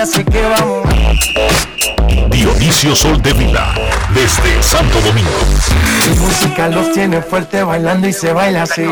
Así que vamos. Dionisio Solterida desde Santo Domingo. Mi música los tiene fuerte bailando y se baila así.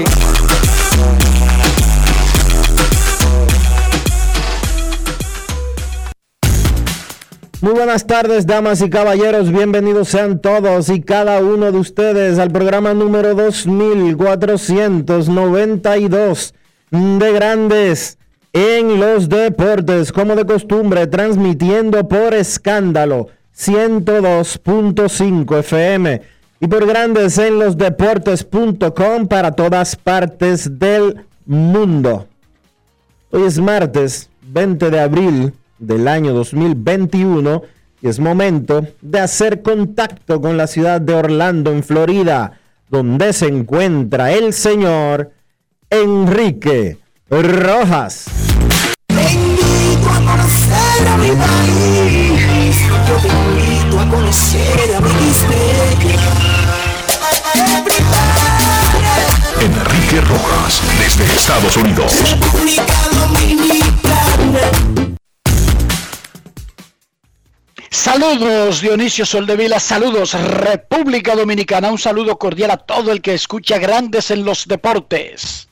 Muy buenas tardes, damas y caballeros. Bienvenidos sean todos y cada uno de ustedes al programa número 2492 de Grandes en los Deportes, como de costumbre, transmitiendo por escándalo 102.5 FM y por Grandes en los Deportes.com para todas partes del mundo. Hoy es martes 20 de abril del año 2021 y es momento de hacer contacto con la ciudad de Orlando, en Florida, donde se encuentra el señor Enrique Rojas. Te invito a conocer a mi país. Yo te invito a conocer a mi Enrique Rojas desde Estados Unidos. República Dominicana. Saludos Dionisio Soldevila, saludos República Dominicana, un saludo cordial a todo el que escucha Grandes en los Deportes.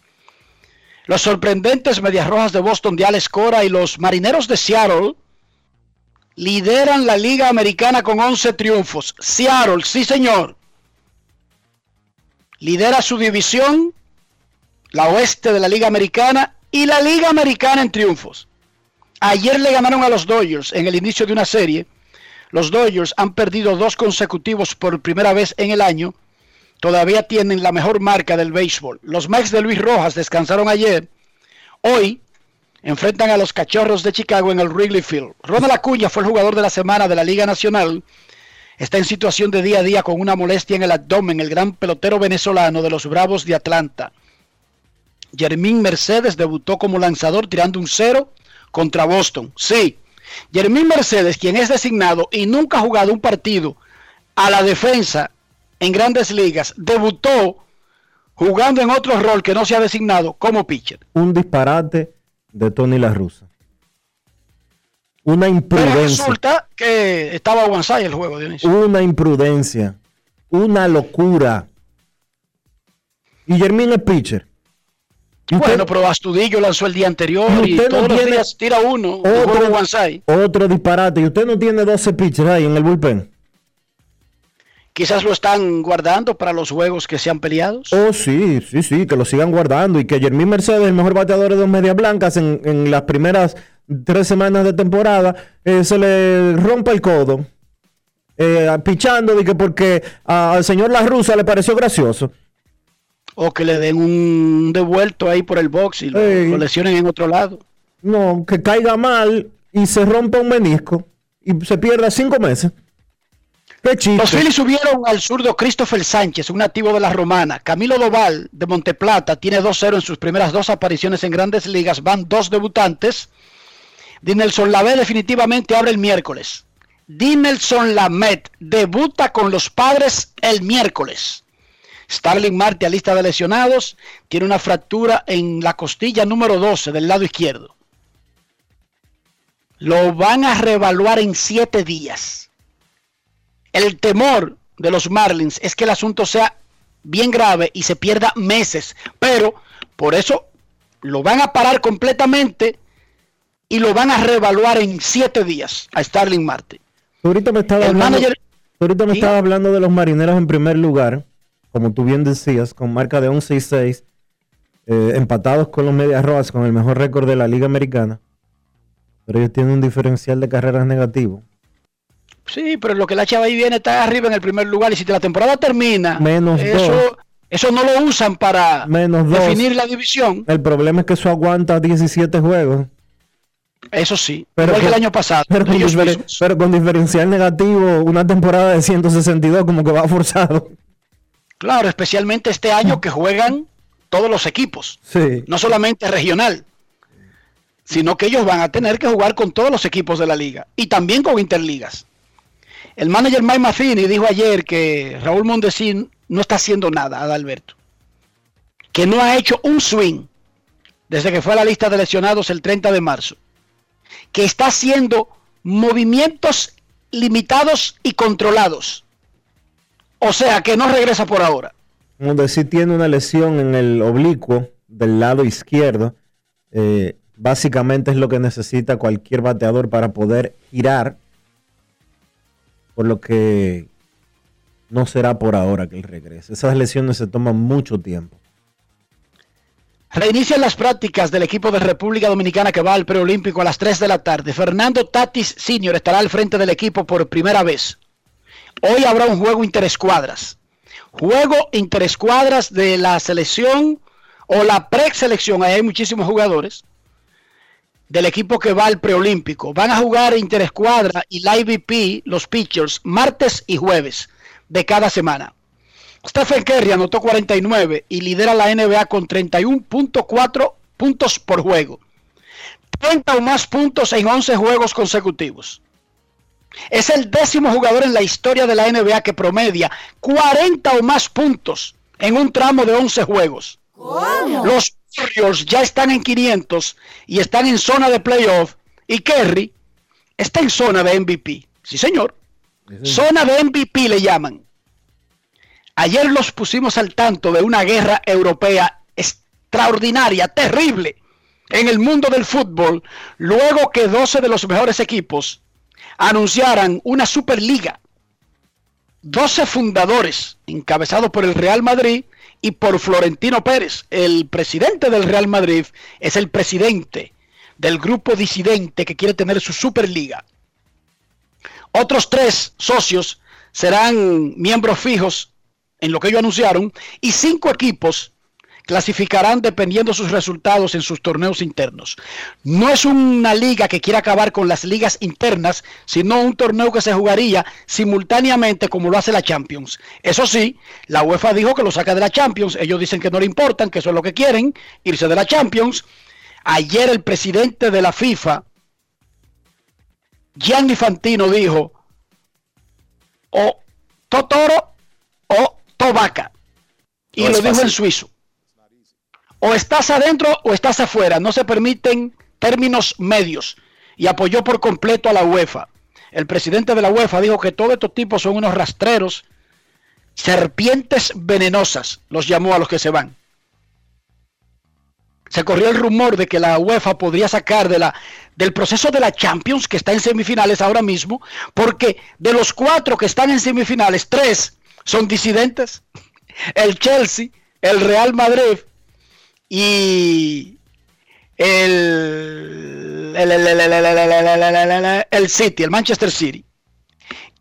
Los sorprendentes Medias Rojas de Boston de Alex Cora y los Marineros de Seattle lideran la Liga Americana con 11 triunfos. Seattle, sí señor. Lidera su división, la oeste de la Liga Americana y la Liga Americana en triunfos. Ayer le ganaron a los Dodgers en el inicio de una serie. Los Dodgers han perdido dos consecutivos por primera vez en el año. Todavía tienen la mejor marca del béisbol. Los Mets de Luis Rojas descansaron ayer. Hoy enfrentan a los Cachorros de Chicago en el Wrigley Field. Ronald Acuña fue el jugador de la semana de la Liga Nacional. Está en situación de día a día con una molestia en el abdomen, el gran pelotero venezolano de los Bravos de Atlanta. Jermín Mercedes debutó como lanzador tirando un cero contra Boston. Sí, Jermín Mercedes, quien es designado y nunca ha jugado un partido a la defensa en grandes ligas, debutó jugando en otro rol que no se ha designado como pitcher. Un disparate de Tony La Russa. Una Pero imprudencia. resulta que estaba Wansai el juego, Dionisio. Una imprudencia. Una locura. Y Jermín es pitcher. Usted- Bueno, pero Astudillo lanzó el día anterior Y y, usted no todos los días tira uno. otro- Otro Wansai. Otro disparate. Y usted no tiene 12 pitchers ahí en el bullpen. Quizás lo están guardando para los juegos que sean peleados. Oh, sí, sí, sí, que lo sigan guardando. Y que Jermín Mercedes, el mejor bateador de dos medias blancas en, en las primeras tres semanas de temporada, eh, se le rompa el codo. Eh, pichando de que porque al señor La Russa le pareció gracioso. O que le den un devuelto ahí por el box y lo, lo lesionen en otro lado. No, que caiga mal y se rompa un menisco y se pierda cinco meses. Los Phillies subieron al zurdo Christopher Sánchez, un nativo de la Romana. Camilo Doval, de Monteplata, tiene 2-0 en sus primeras dos apariciones en grandes ligas. Van dos debutantes. Dinelson Lamet definitivamente abre el miércoles. Dinelson Lamet debuta con los padres el miércoles. Starling Marte a lista de lesionados. Tiene una fractura en la costilla número 12 del lado izquierdo. Lo van a reevaluar en siete días. El temor de los Marlins es que el asunto sea bien grave y se pierda meses. Pero por eso lo van a parar completamente y lo van a reevaluar en siete días a Starling Marte. Ahorita me estaba hablando, manager- ahorita me ¿Sí? estaba hablando de los marineros en primer lugar, como tú bien decías, con marca de 11 y 6, eh, empatados con los Medias Rojas con el mejor récord de la Liga Americana. Pero ellos tienen un diferencial de carreras negativo. Sí, pero lo que la chava ahí viene está arriba en el primer lugar y si la temporada termina, Menos dos. eso, no lo usan para Menos dos. definir la división. El problema es que eso aguanta 17 juegos. Eso sí, Pero igual que el año pasado. Pero con, ellos diferen- mismos. pero con diferencial negativo, una temporada de 162 como que va forzado. Claro, especialmente este año que juegan todos los equipos, Sí. no solamente regional, sino que ellos van a tener que jugar con todos los equipos de la liga y también con interligas. El manager Mike Matheny dijo ayer que Raúl Mondesín no está haciendo nada, Adalberto. Que no ha hecho un swing desde que fue a la lista de lesionados el 30 de marzo. Que está haciendo movimientos limitados y controlados. O sea, que no regresa por ahora. Donde sí tiene una lesión en el oblicuo del lado izquierdo. eh, básicamente es lo que necesita cualquier bateador para poder girar. Por lo que no será por ahora que él regrese. Esas lesiones se toman mucho tiempo. Reinician las prácticas del equipo de República Dominicana que va al preolímpico a las 3 de la tarde. Fernando Tatis Sr. estará al frente del equipo por primera vez. Hoy habrá un juego interescuadras. Juego interescuadras de la selección o la preselección. Ahí hay muchísimos jugadores del equipo que va al preolímpico. Van a jugar interescuadra y la IVP, los pitchers, martes y jueves de cada semana. Stephen Curry anotó 49 y lidera la NBA con 31.4 puntos por juego. 30 o más puntos en 11 juegos consecutivos. Es el décimo jugador en la historia de la NBA que promedia 40 o más puntos en un tramo de 11 juegos. Los Warriors ya están en 500 y están en zona de playoff y Kerry está en zona de MVP. Sí, señor. Zona de MVP le llaman. Ayer los pusimos al tanto de una guerra europea extraordinaria, terrible, en el mundo del fútbol, luego que 12 de los mejores equipos anunciaran una Superliga. 12 fundadores, encabezados por el Real Madrid y por Florentino Pérez. El presidente del Real Madrid es el presidente del grupo disidente que quiere tener su Superliga. Otros tres socios serán miembros fijos en lo que ellos anunciaron y cinco equipos clasificarán dependiendo sus resultados en sus torneos internos. No es una liga que quiera acabar con las ligas internas, sino un torneo que se jugaría simultáneamente como lo hace la Champions. Eso sí, la UEFA dijo que lo saca de la Champions, ellos dicen que no le importan, que eso es lo que quieren, irse de la Champions. Ayer el presidente de la FIFA, Gianni Fantino, dijo, o Totoro o Tobaca. Y No lo dijo en suizo. O estás adentro o estás afuera. No se permiten términos medios. Y apoyó por completo a la UEFA. El presidente de la UEFA dijo que todos estos tipos son unos rastreros, serpientes venenosas, los llamó a los que se van. Se corrió el rumor de que la UEFA podría sacar del proceso de la Champions, que está en semifinales ahora mismo, porque de los cuatro que están en semifinales, tres son disidentes. El Chelsea, el Real Madrid y el, City, el Manchester City.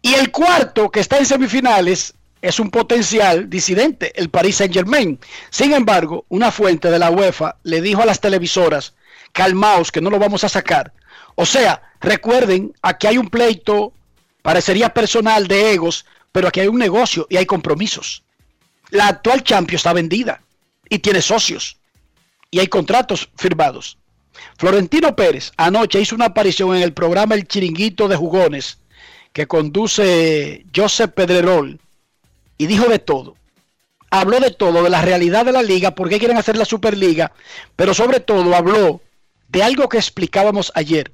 Y el cuarto que está en semifinales es un potencial disidente, el Paris Saint Germain. Sin embargo, una fuente de la UEFA le dijo a las televisoras, calmaos, que no lo vamos a sacar. O sea, recuerden, aquí hay un pleito, parecería personal de egos, pero aquí hay un negocio y hay compromisos. La actual Champions está vendida y tiene socios y hay contratos firmados. Florentino Pérez anoche hizo una aparición en el programa El Chiringuito de Jugones que conduce Joseph Pedrerol y dijo de todo. Habló de todo, de la realidad de la liga, por qué quieren hacer la Superliga, pero sobre todo habló de algo que explicábamos ayer.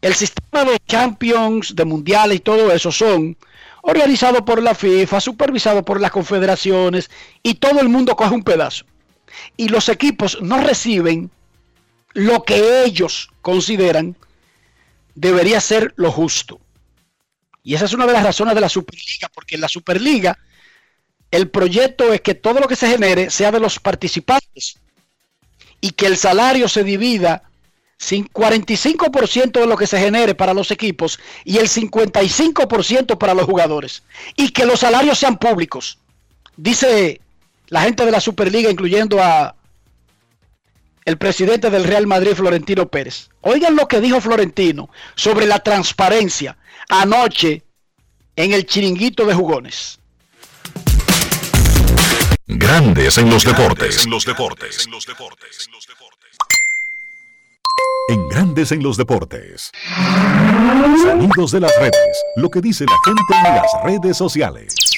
El sistema de Champions, de Mundiales y todo eso son organizados por la FIFA, supervisados por las confederaciones y todo el mundo coge un pedazo. Y los equipos no reciben lo que ellos consideran debería ser lo justo. Y esa es una de las razones de la Superliga, porque en la Superliga el proyecto es que todo lo que se genere sea de los participantes y que el salario se divida sin 45% de lo que se genere para los equipos y el 55% para los jugadores y que los salarios sean públicos. Dice la gente de la Superliga, incluyendo a el presidente del Real Madrid, Florentino Pérez. Oigan lo que dijo Florentino sobre la transparencia anoche en el chiringuito de jugones. Grandes en los deportes. En los deportes. En Grandes en los deportes. Sonidos de las redes. Lo que dice la gente en las redes sociales.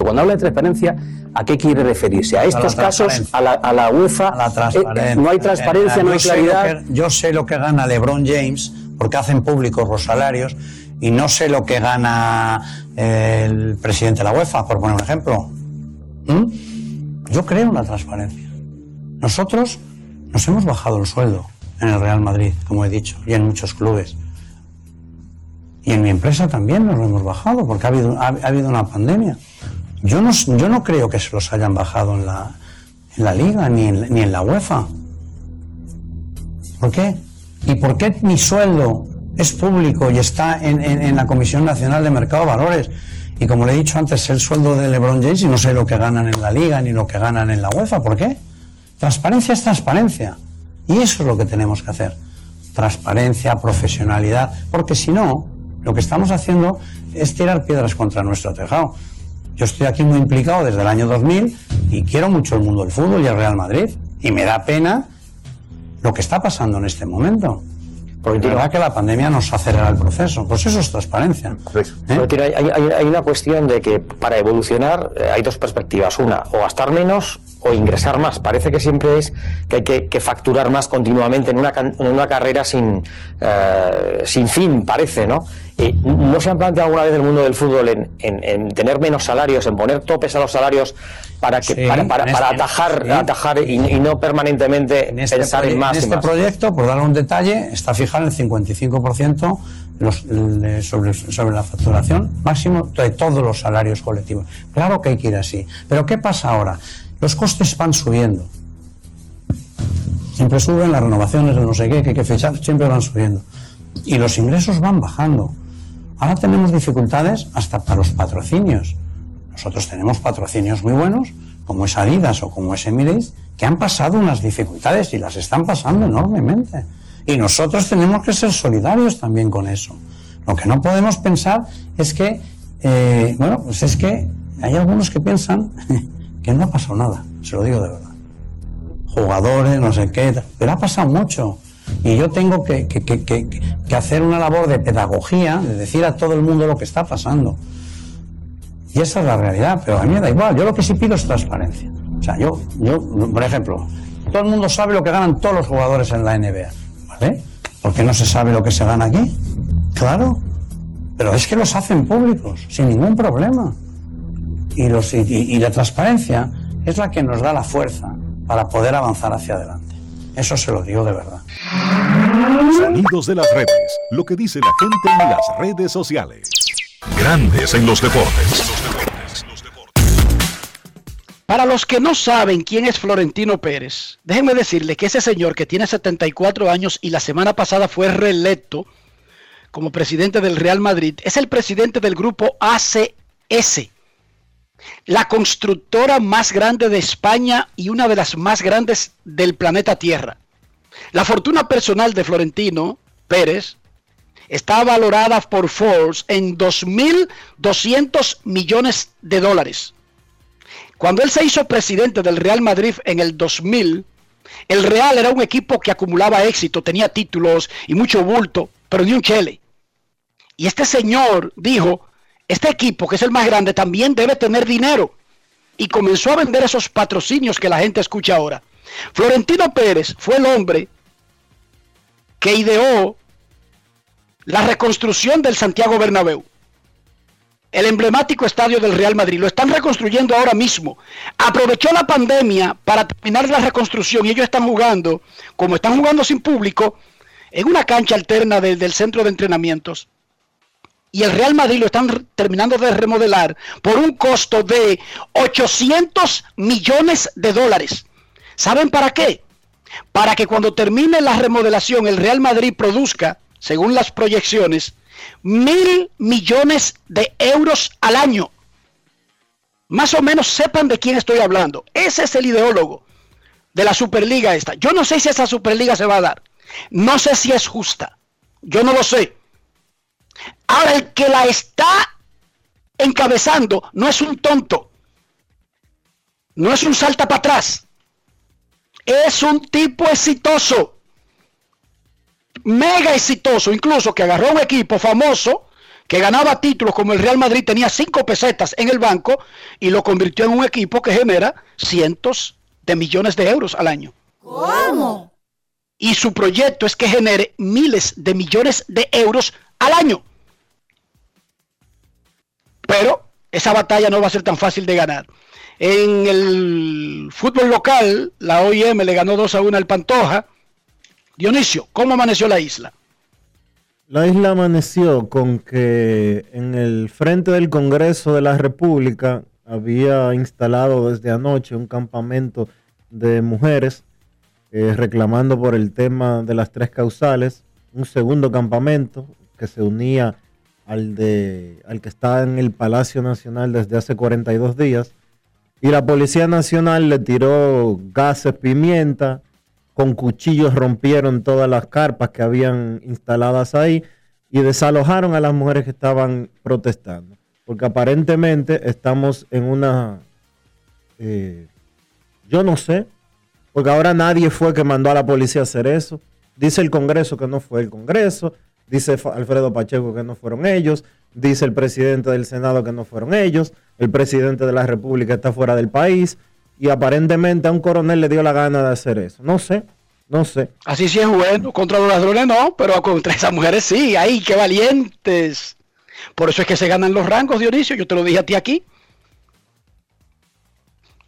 Cuando habla de transparencia, ¿a qué quiere referirse? ¿A estos casos? ¿A la, a la UEFA? A la Eh, transparencia. no hay transparencia, no hay claridad. que- yo sé lo que gana LeBron James porque hacen públicos los salarios y no sé lo que gana eh, el presidente de la UEFA, por poner un ejemplo. ¿Mm? Yo creo en la transparencia. Nosotros nos hemos bajado el sueldo en el Real Madrid, como he dicho, y en muchos clubes. Y en mi empresa también nos lo hemos bajado porque ha habido, ha, ha habido una pandemia. Yo no, yo no creo que se los hayan bajado en la, en la liga ni en, ni en la UEFA. ¿Por qué? ¿Y por qué mi sueldo es público y está en, en- en la Comisión Nacional de Mercado de Valores? Y como le he dicho antes, el sueldo de LeBron James y no sé lo que ganan en la liga ni lo que ganan en la UEFA. ¿Por qué? Transparencia es transparencia. Y eso es lo que tenemos que hacer. Transparencia, profesionalidad. Porque si no, lo que estamos haciendo es tirar piedras contra nuestro tejado. Yo estoy aquí muy implicado desde el año 2000 y quiero mucho el mundo del fútbol y el Real Madrid. Y me da pena lo que está pasando en este momento. Porque la verdad que la pandemia nos acelera el proceso. Pues eso es transparencia. ¿eh? Florentino, hay, hay- hay una cuestión de que para evolucionar eh, hay dos perspectivas. Una, o gastar menos o ingresar más. Parece que siempre es que hay que, que facturar más continuamente en una, en una carrera sin, eh, sin fin, parece, ¿no? Eh, ¿No se han planteado alguna vez el mundo del fútbol en, en- en tener menos salarios, en poner topes a los salarios para, que, Sí, para, para- en para este- atajar, sí. atajar y, y no permanentemente En este, pensar en más en este más? proyecto, por dar un detalle, está fijado el 55% los- sobre, sobre la facturación máximo de todos los salarios colectivos. Claro que hay que ir así. Pero ¿qué pasa ahora? Los costes van subiendo. Siempre suben las renovaciones, no sé qué, que hay que fechar, siempre van subiendo. Y los ingresos van bajando. Ahora tenemos dificultades hasta para los patrocinios. Nosotros tenemos patrocinios muy buenos, como es Adidas o como es Emirates, que han pasado unas dificultades y las están pasando enormemente. Y nosotros tenemos que ser solidarios también con eso. Lo que no podemos pensar es que, eh, bueno, pues es que hay algunos que piensan que no ha pasado nada, se lo digo de verdad. Jugadores, no sé qué, pero ha pasado mucho. Y yo tengo que, que- que- hacer una labor de pedagogía, de decir a todo el mundo lo que está pasando. Y esa es la realidad, pero a mí me da igual. Yo lo que sí pido es transparencia. O sea, yo, yo, por ejemplo, todo el mundo sabe lo que ganan todos los jugadores en la NBA, ¿vale? ¿Por qué no se sabe lo que se gana aquí? Claro, pero es que los hacen públicos, sin ningún problema. Y, los, y la transparencia es la que nos da la fuerza para poder avanzar hacia adelante. Eso se lo digo de verdad. Sonidos de las redes. Lo que dice la gente en las redes sociales. Grandes en los deportes. Para los que no saben quién es Florentino Pérez, déjenme decirle que ese señor que tiene 74 años y la semana pasada fue reelecto como presidente del Real Madrid, es el presidente del grupo ACS, la constructora más grande de España y una de las más grandes del planeta Tierra. La fortuna personal de Florentino Pérez está valorada por Forbes en 2.200 millones de dólares. Cuando él se hizo presidente del Real Madrid en el 2000, el Real era un equipo que acumulaba éxito, tenía títulos y mucho bulto, pero ni un chele. Y este señor dijo, este equipo, que es el más grande, también debe tener dinero. Y comenzó a vender esos patrocinios que la gente escucha ahora. Florentino Pérez fue el hombre que ideó la reconstrucción del Santiago Bernabéu. el emblemático estadio del Real Madrid. Lo están reconstruyendo ahora mismo. Aprovechó la pandemia para terminar la reconstrucción y ellos están jugando, como están jugando sin público, en una cancha alterna del centro de entrenamientos. Y el Real Madrid lo están terminando de remodelar por un costo de 800 millones de dólares. ¿Saben para qué? Para que cuando termine la remodelación el Real Madrid produzca, según las proyecciones, mil millones de euros al año. Más o menos sepan de quién estoy hablando. Ese es el ideólogo de la Superliga esta. Yo no sé si esa Superliga se va a dar. No sé si es justa. Yo no lo sé. Ahora el que la está encabezando no es un tonto. No es un salta para atrás. Es un tipo exitoso mega exitoso, incluso que agarró un equipo famoso que ganaba títulos como el Real Madrid, tenía cinco pesetas en el banco y lo convirtió en un equipo que genera cientos de millones de euros al año. ¿Cómo? Y su proyecto es que genere miles de millones de euros al año. Pero esa batalla no va a ser tan fácil de ganar. En el fútbol local, la OIM le ganó 2 a 1 al Pantoja Dionisio, ¿cómo amaneció la isla? La isla amaneció con que en el frente del Congreso de la República había instalado desde anoche un campamento de mujeres eh, reclamando por el tema de las tres causales, un segundo campamento que se unía al, de, al que está en el Palacio Nacional desde hace 42 días, y la Policía Nacional le tiró gases, pimienta, con cuchillos rompieron todas las carpas que habían instaladas ahí y desalojaron a las mujeres que estaban protestando. Porque aparentemente estamos en una, eh, yo no sé, porque ahora nadie fue que mandó a la policía a hacer eso. Dice el Congreso que no fue el Congreso, dice Alfredo Pacheco que no fueron ellos, dice el presidente del Senado que no fueron ellos, el presidente de la República está fuera del país y aparentemente a un coronel le dio la gana de hacer eso. No sé, no sé. Así sí es bueno, contra los ladrones no, pero contra esas mujeres sí, ¡ay, qué valientes! Por eso es que se ganan los rangos, Dionisio, yo te lo dije a ti aquí.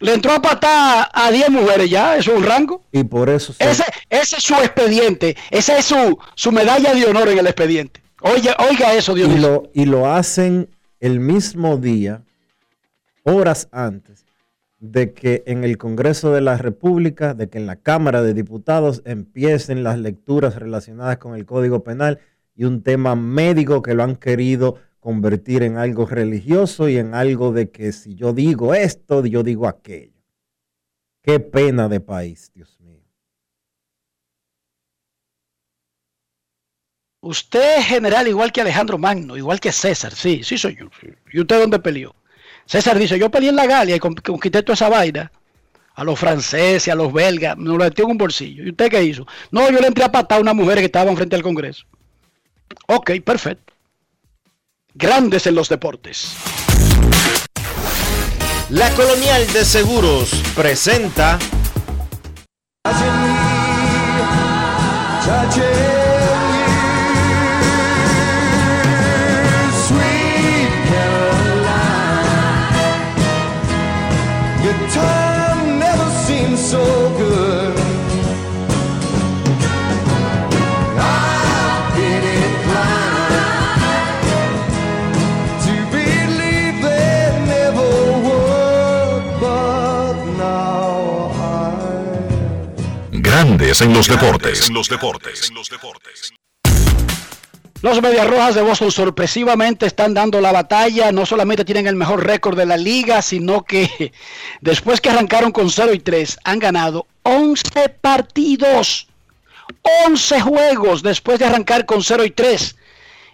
Le entró a patar a 10 mujeres ya, eso es un rango. Y por eso... Ese, ese, es su expediente, esa es su, su medalla de honor en el expediente. Oiga, oiga eso, Dionisio. Y lo, y lo hacen el mismo día, horas antes, de que en el Congreso de la República, de que en la Cámara de Diputados empiecen las lecturas relacionadas con el Código Penal y un tema médico que lo han querido convertir en algo religioso y en algo de que si yo digo esto, yo digo aquello. Qué pena de país, Dios mío. Usted es general igual que Alejandro Magno, igual que César, sí, sí soy yo. ¿Y usted dónde peleó? César dice, yo peleé en la Galia y conquisté toda esa vaina. A los franceses, a los belgas, me lo metió en un bolsillo. ¿Y usted qué hizo? No, yo le entré a patar a una mujer que estaba frente al Congreso. Ok, perfecto. Grandes en los deportes. La Colonial de Seguros presenta... Grandes en los deportes. En los deportes. Los Medias Rojas de Boston sorpresivamente están dando la batalla. No solamente tienen el mejor récord de la liga, sino que después que arrancaron con 0 y 3, han ganado 11 partidos. 11 juegos después de arrancar con 0 y 3.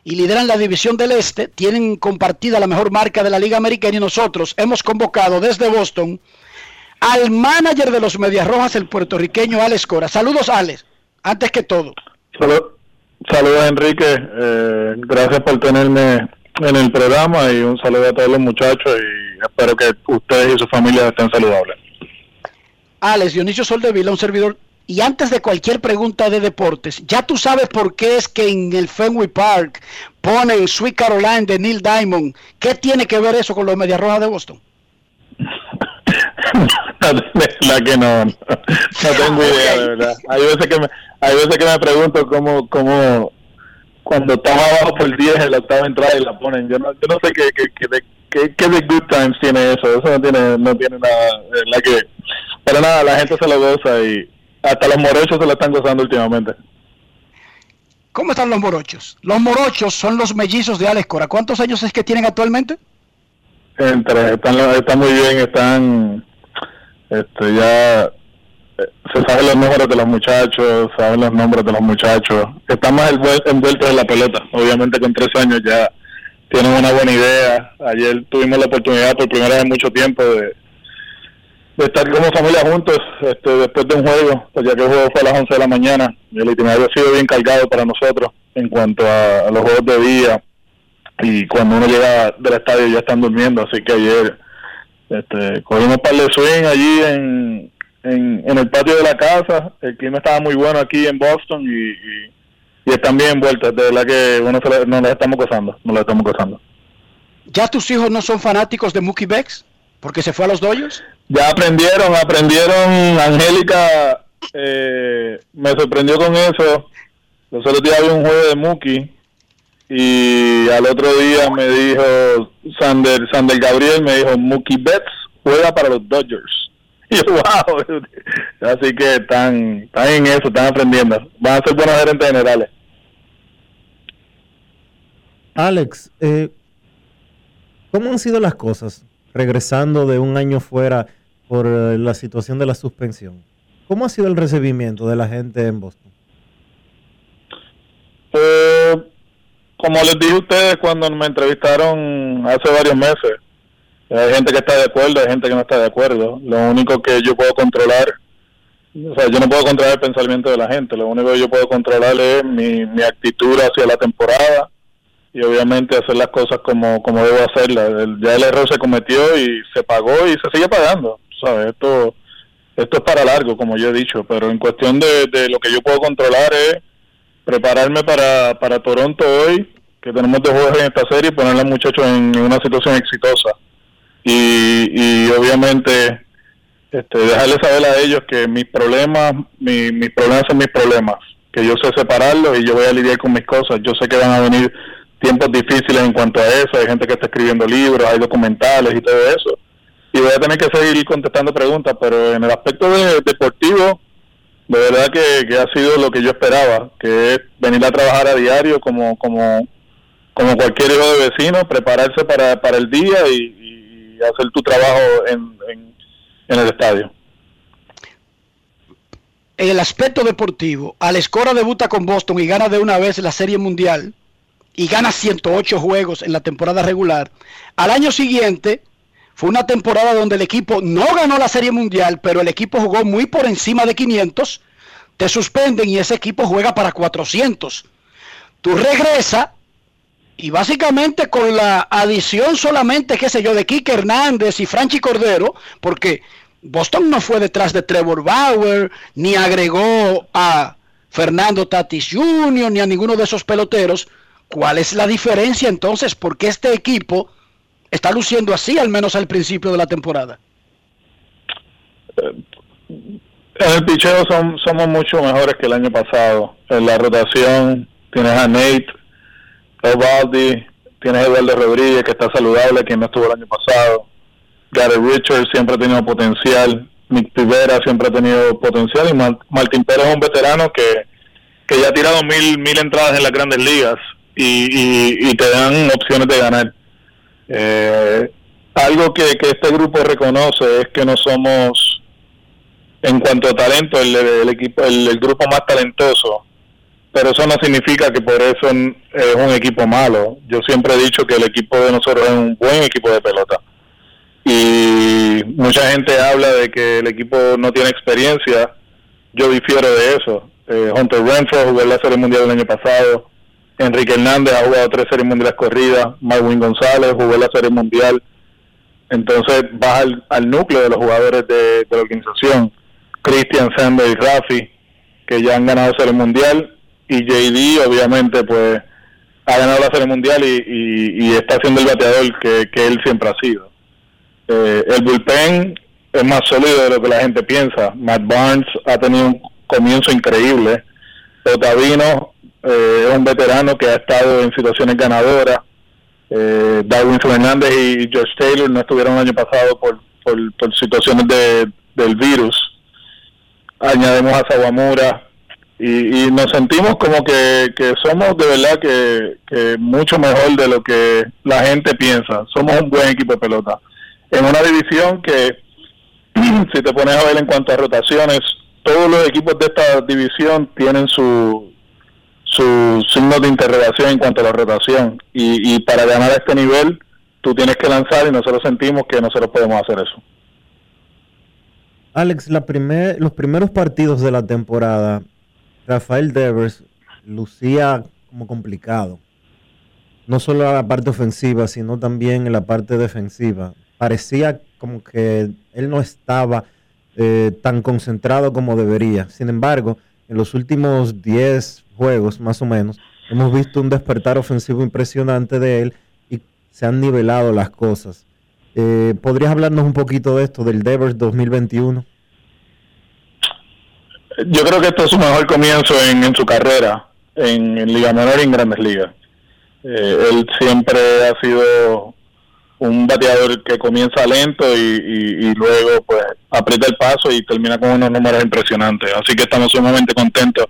Y lideran la división del Este. Tienen compartida la mejor marca de la Liga Americana y nosotros hemos convocado desde Boston al manager de los Medias Rojas, el puertorriqueño Alex Cora. Saludos, Alex, antes que todo. Saludos, Enrique. Eh, gracias por tenerme en el programa y un saludo a todos los muchachos y espero que ustedes y su familia estén saludables. Alex, Dionisio Soldevila, un servidor Y antes de cualquier pregunta de deportes, ya tú sabes por qué es que en el Fenway Park ponen Sweet Caroline de Neil Diamond. ¿Qué tiene que ver eso con los Medias Rojas de Boston? La que no, no, tengo idea, de verdad. Hay veces que me, hay veces que me pregunto cómo, cómo cuando estamos abajo por 10 en la octava entrada y la ponen. Yo no, yo no sé qué, qué, qué, qué, qué de Good Times tiene eso. Eso no tiene, no tiene nada. La que, pero nada, la gente se lo goza y hasta los morochos se lo están gozando últimamente. ¿Cómo están los morochos? Los morochos son los mellizos de Alex Cora. ¿Cuántos años es que tienen actualmente? Entre, están, están muy bien, están este, ya eh, se saben los números de los muchachos, saben los nombres de los muchachos, están más envueltos en la pelota. Obviamente con tres años ya tienen una buena idea. Ayer tuvimos la oportunidad por primera vez en mucho tiempo de, de estar como familia juntos este, después de un juego, pues ya que el juego fue a las 11 de la mañana y el itinerario ha sido bien cargado para nosotros en cuanto a, los juegos de día y cuando uno llega del estadio ya están durmiendo, así que ayer este, cogimos un par de swing allí en, en, el patio de la casa, el clima estaba muy bueno aquí en Boston y, y, están bien envueltos, de verdad que uno se nos lo estamos gozando, nos lo estamos gozando. ¿Ya tus hijos no son fanáticos de Mookie Becks? ¿Porque se fue a los Dodgers? Ya aprendieron, aprendieron. Angélica eh, me sorprendió con eso. Los otros días había un juego de Mookie y al otro día me dijo Sander, Sander Gabriel, me dijo Mookie Betts juega para los Dodgers. Y yo, wow, así que están, están en eso, están aprendiendo. Van a ser buenos gerentes generales. Alex, eh, ¿cómo han sido las cosas regresando de un año fuera por eh, la situación de la suspensión? ¿Cómo ha sido el recibimiento de la gente en Boston? Eh, como les dije a ustedes cuando me entrevistaron hace varios meses, hay gente que está de acuerdo, hay gente que no está de acuerdo. Lo único que yo puedo controlar, o sea, yo no puedo controlar el pensamiento de la gente, lo único que yo puedo controlar es mi, mi actitud hacia la temporada y obviamente hacer las cosas como, como debo hacerlas. ya el error se cometió y se pagó y se sigue pagando, ¿sabes? Esto, esto es para largo, como yo he dicho, pero en cuestión de, de lo que yo puedo controlar es prepararme para, para Toronto hoy, que tenemos dos juegos en esta serie, y poner a los muchachos en una situación exitosa. Y, y obviamente este, dejarles saber a ellos que mis problemas, mi, mis problemas son mis problemas, que yo sé separarlos y yo voy a lidiar con mis cosas. Yo sé que van a venir tiempos difíciles en cuanto a eso, hay gente que está escribiendo libros, hay documentales y todo eso. Y voy a tener que seguir contestando preguntas, pero en el aspecto de, deportivo, de verdad que, ha sido lo que yo esperaba, que es venir a trabajar a diario como como como cualquier hijo de vecino, prepararse para, para el día y, hacer tu trabajo en, en, el estadio. En el aspecto deportivo, al Escora debuta con Boston y gana de una vez la Serie Mundial y gana 108 juegos en la temporada regular. Al año siguiente fue una temporada donde el equipo no ganó la Serie Mundial, pero el equipo jugó muy por encima de 500. Te suspenden y ese equipo juega para 400. Tú regresas y básicamente con la adición solamente, qué sé yo, de Kike Hernández y Franchi Cordero, porque Boston no fue detrás de Trevor Bauer, ni agregó a Fernando Tatis Jr., ni a ninguno de esos peloteros. ¿Cuál es la diferencia entonces? ¿Por qué este equipo está luciendo así, al menos al principio de la temporada. En el picheo somos mucho mejores que el año pasado. En la rotación tienes a Nate, Ovaldi, tienes a Eduardo Rodríguez que está saludable, quien no estuvo el año pasado. Gary Richards siempre ha tenido potencial. Nick Rivera siempre ha tenido potencial. Y Martín Pérez es un veterano que, que ya ha tirado mil, mil entradas en las grandes ligas y, y te dan opciones de ganar. Eh, algo que, este grupo reconoce es que no somos, en cuanto a talento, el, equipo, el, grupo más talentoso, pero eso no significa que por eso es un equipo malo. Yo siempre he dicho que el equipo de nosotros es un buen equipo de pelota. Y mucha gente habla de que el equipo no tiene experiencia. Yo difiero de eso. Eh, Hunter Renfro jugó la Serie Mundial el año pasado. Enrique Hernández ha jugado tres series mundiales corridas, Marwin González jugó la serie mundial. Entonces vas al, núcleo de los jugadores de, la organización, Cristian, Sander y Rafi, que ya han ganado Serie Mundial y JD obviamente pues ha ganado la Serie Mundial y, y, está siendo el bateador que, que él siempre ha sido. Eh, el bullpen es más sólido de lo que la gente piensa. Matt Barnes ha tenido un comienzo increíble. Otavino eh, es un veterano que ha estado en situaciones ganadoras. Eh, Darwin Fernández y George Taylor no estuvieron el año pasado por, por, situaciones de, del virus. Añadimos a Sawamura y, nos sentimos como que, somos de verdad que, que mucho mejor de lo que la gente piensa. Somos un buen equipo de pelota. En una división que, si te pones a ver en cuanto a rotaciones, todos los equipos de esta división tienen su, su signo de interrogación en cuanto a la rotación. Y, para ganar este nivel, tú tienes que lanzar y nosotros sentimos que nosotros podemos hacer eso. Alex, la primer, los primeros partidos de la temporada, Rafael Devers lucía como complicado. No solo en la parte ofensiva, sino también en la parte defensiva. Parecía como que él no estaba eh, tan concentrado como debería. Sin embargo, en los últimos 10 juegos, más o menos, hemos visto un despertar ofensivo impresionante de él y se han nivelado las cosas. Eh, ¿Podrías hablarnos un poquito de esto, del Devers 2021? Yo creo que esto es su mejor comienzo en, su carrera, en, Liga Menor y en Grandes Ligas. Eh, él siempre ha sido un bateador que comienza lento y, luego pues aprieta el paso y termina con unos números impresionantes. Así que estamos sumamente contentos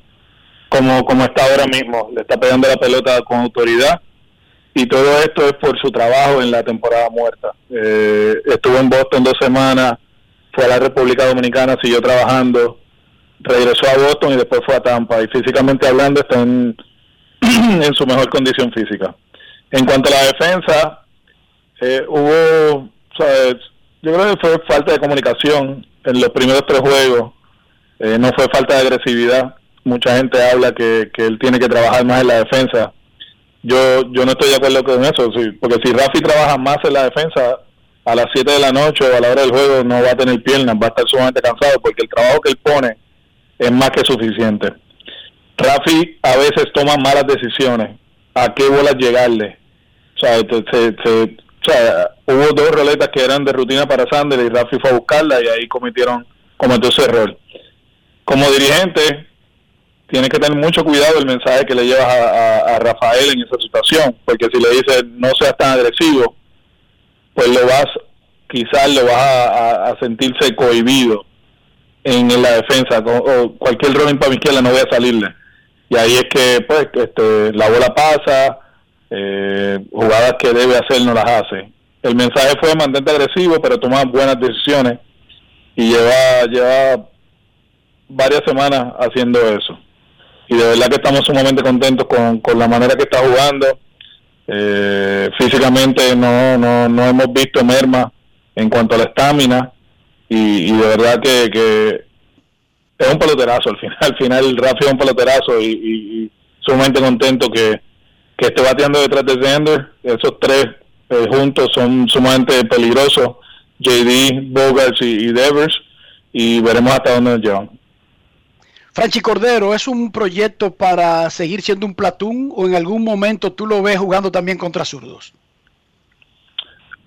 como, como está ahora mismo. Le está pegando la pelota con autoridad y todo esto es por su trabajo en la temporada muerta. Eh, estuvo en Boston dos semanas, fue a la República Dominicana, siguió trabajando, regresó a Boston y después fue a Tampa. Y físicamente hablando está en, en su mejor condición física. En cuanto a la defensa, eh, hubo, yo creo que fue falta de comunicación en los primeros tres juegos, eh, no fue falta de agresividad. Mucha gente habla que, que él tiene que trabajar más en la defensa. Yo yo no estoy de acuerdo con eso, porque si Rafi trabaja más en la defensa, a las 7 de la noche o a la hora del juego no va a tener piernas, va a estar sumamente cansado porque el trabajo que él pone es más que suficiente. Rafi a veces toma malas decisiones, a qué bolas llegarle. O sea, se, se, o sea, hubo dos roletas que eran de rutina para Sander y Rafi fue a buscarla y ahí cometieron, cometió ese error. Como dirigente, tienes que tener mucho cuidado el mensaje que le llevas a, Rafael en esa situación, porque si le dices no seas tan agresivo, pues lo vas, quizás lo vas a, sentirse cohibido en, la defensa, o cualquier rolling para mi no voy a salirle. Y ahí es que pues este, la bola pasa, eh, jugadas que debe hacer no las hace. El mensaje fue mantente agresivo, pero toma buenas decisiones y lleva, lleva varias semanas haciendo eso. Y de verdad que estamos sumamente contentos con, con la manera que está jugando. Eh, físicamente no, no, no hemos visto merma en cuanto a la estamina y, de verdad que, que es un peloterazo al final. Al final Rafi es un peloterazo y, y sumamente contento que, que esté bateando detrás de Zender. Esos tres eh, juntos son sumamente peligrosos. JD, Bogarts y, Devers. Y veremos hasta dónde nos llevan. Franchi Cordero, ¿es un proyecto para seguir siendo un platón o en algún momento tú lo ves jugando también contra zurdos?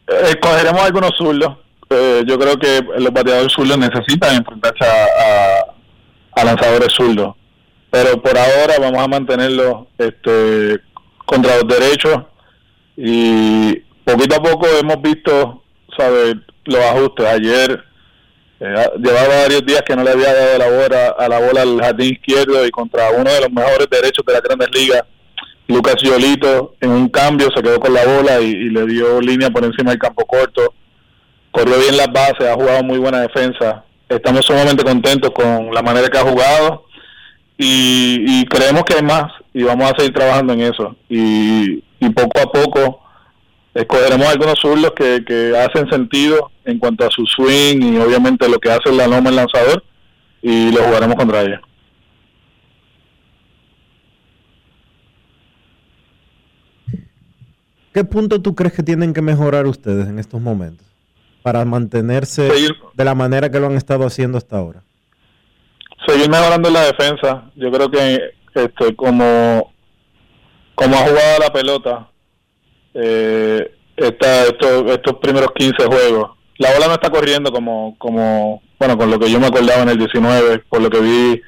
Eh, cogeremos algunos zurdos. Eh, yo creo que los bateadores zurdos necesitan enfrentarse a, lanzadores zurdos. Pero por ahora vamos a mantenerlo este, contra los derechos y poquito a poco hemos visto sabe los ajustes ayer eh, llevaba varios días que no le había dado la bola a la bola al jardín izquierdo y contra uno de los mejores derechos de la Grandes Ligas Lucas Yolito en un cambio se quedó con la bola y, le dio línea por encima del campo corto. Corrió bien las bases ha jugado muy buena defensa. Estamos sumamente contentos con la manera que ha jugado y, creemos que hay más y vamos a seguir trabajando en eso. Y, poco a poco escogeremos algunos zurdos que, que hacen sentido en cuanto a su swing y obviamente lo que hace la loma el lanzador y lo jugaremos contra ella. ¿Qué punto tú crees que tienen que mejorar ustedes en estos momentos para mantenerse de la manera que lo han estado haciendo hasta ahora? seguir mejorando la defensa. Yo creo que este como como ha jugado la pelota eh, esta, estos, estos primeros 15 juegos, la bola no está corriendo como como bueno con lo que yo me acordaba en el 19, por lo que vi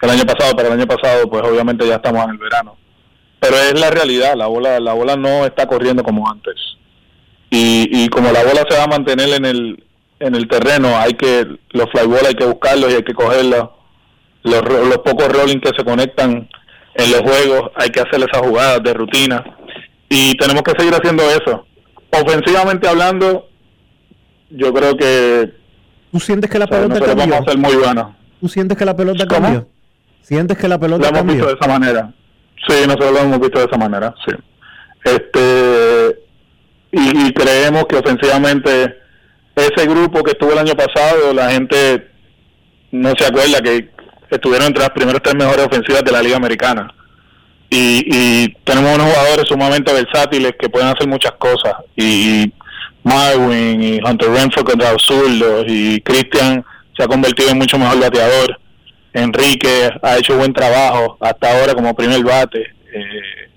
el año pasado, pero el año pasado pues obviamente ya estamos en el verano. Pero es la realidad, la bola la bola no está corriendo como antes. Y, y como la bola se va a mantener en el en el terreno, hay que los flyball hay que buscarlos y hay que cogerlos. Los, los pocos rolling que se conectan en los juegos, hay que hacer esas jugadas de rutina y tenemos que seguir haciendo eso. Ofensivamente hablando, yo creo que ¿Tú sientes que la o sea, pelota cambió? vamos a ser muy buenos. ¿Tú sientes que la pelota ¿Cómo? cambió? ¿Sientes que la Lo pelota hemos visto cambió? de esa manera. Sí, nosotros lo hemos visto de esa manera, sí. Este y, y creemos que ofensivamente ese grupo que estuvo el año pasado, la gente no se acuerda que estuvieron entre las primeras tres mejores ofensivas de la Liga Americana. Y, y tenemos unos jugadores sumamente versátiles que pueden hacer muchas cosas. Y Marwin y Hunter Renfro contra los y Christian se ha convertido en mucho mejor bateador. Enrique ha hecho buen trabajo hasta ahora como primer bate. Eh,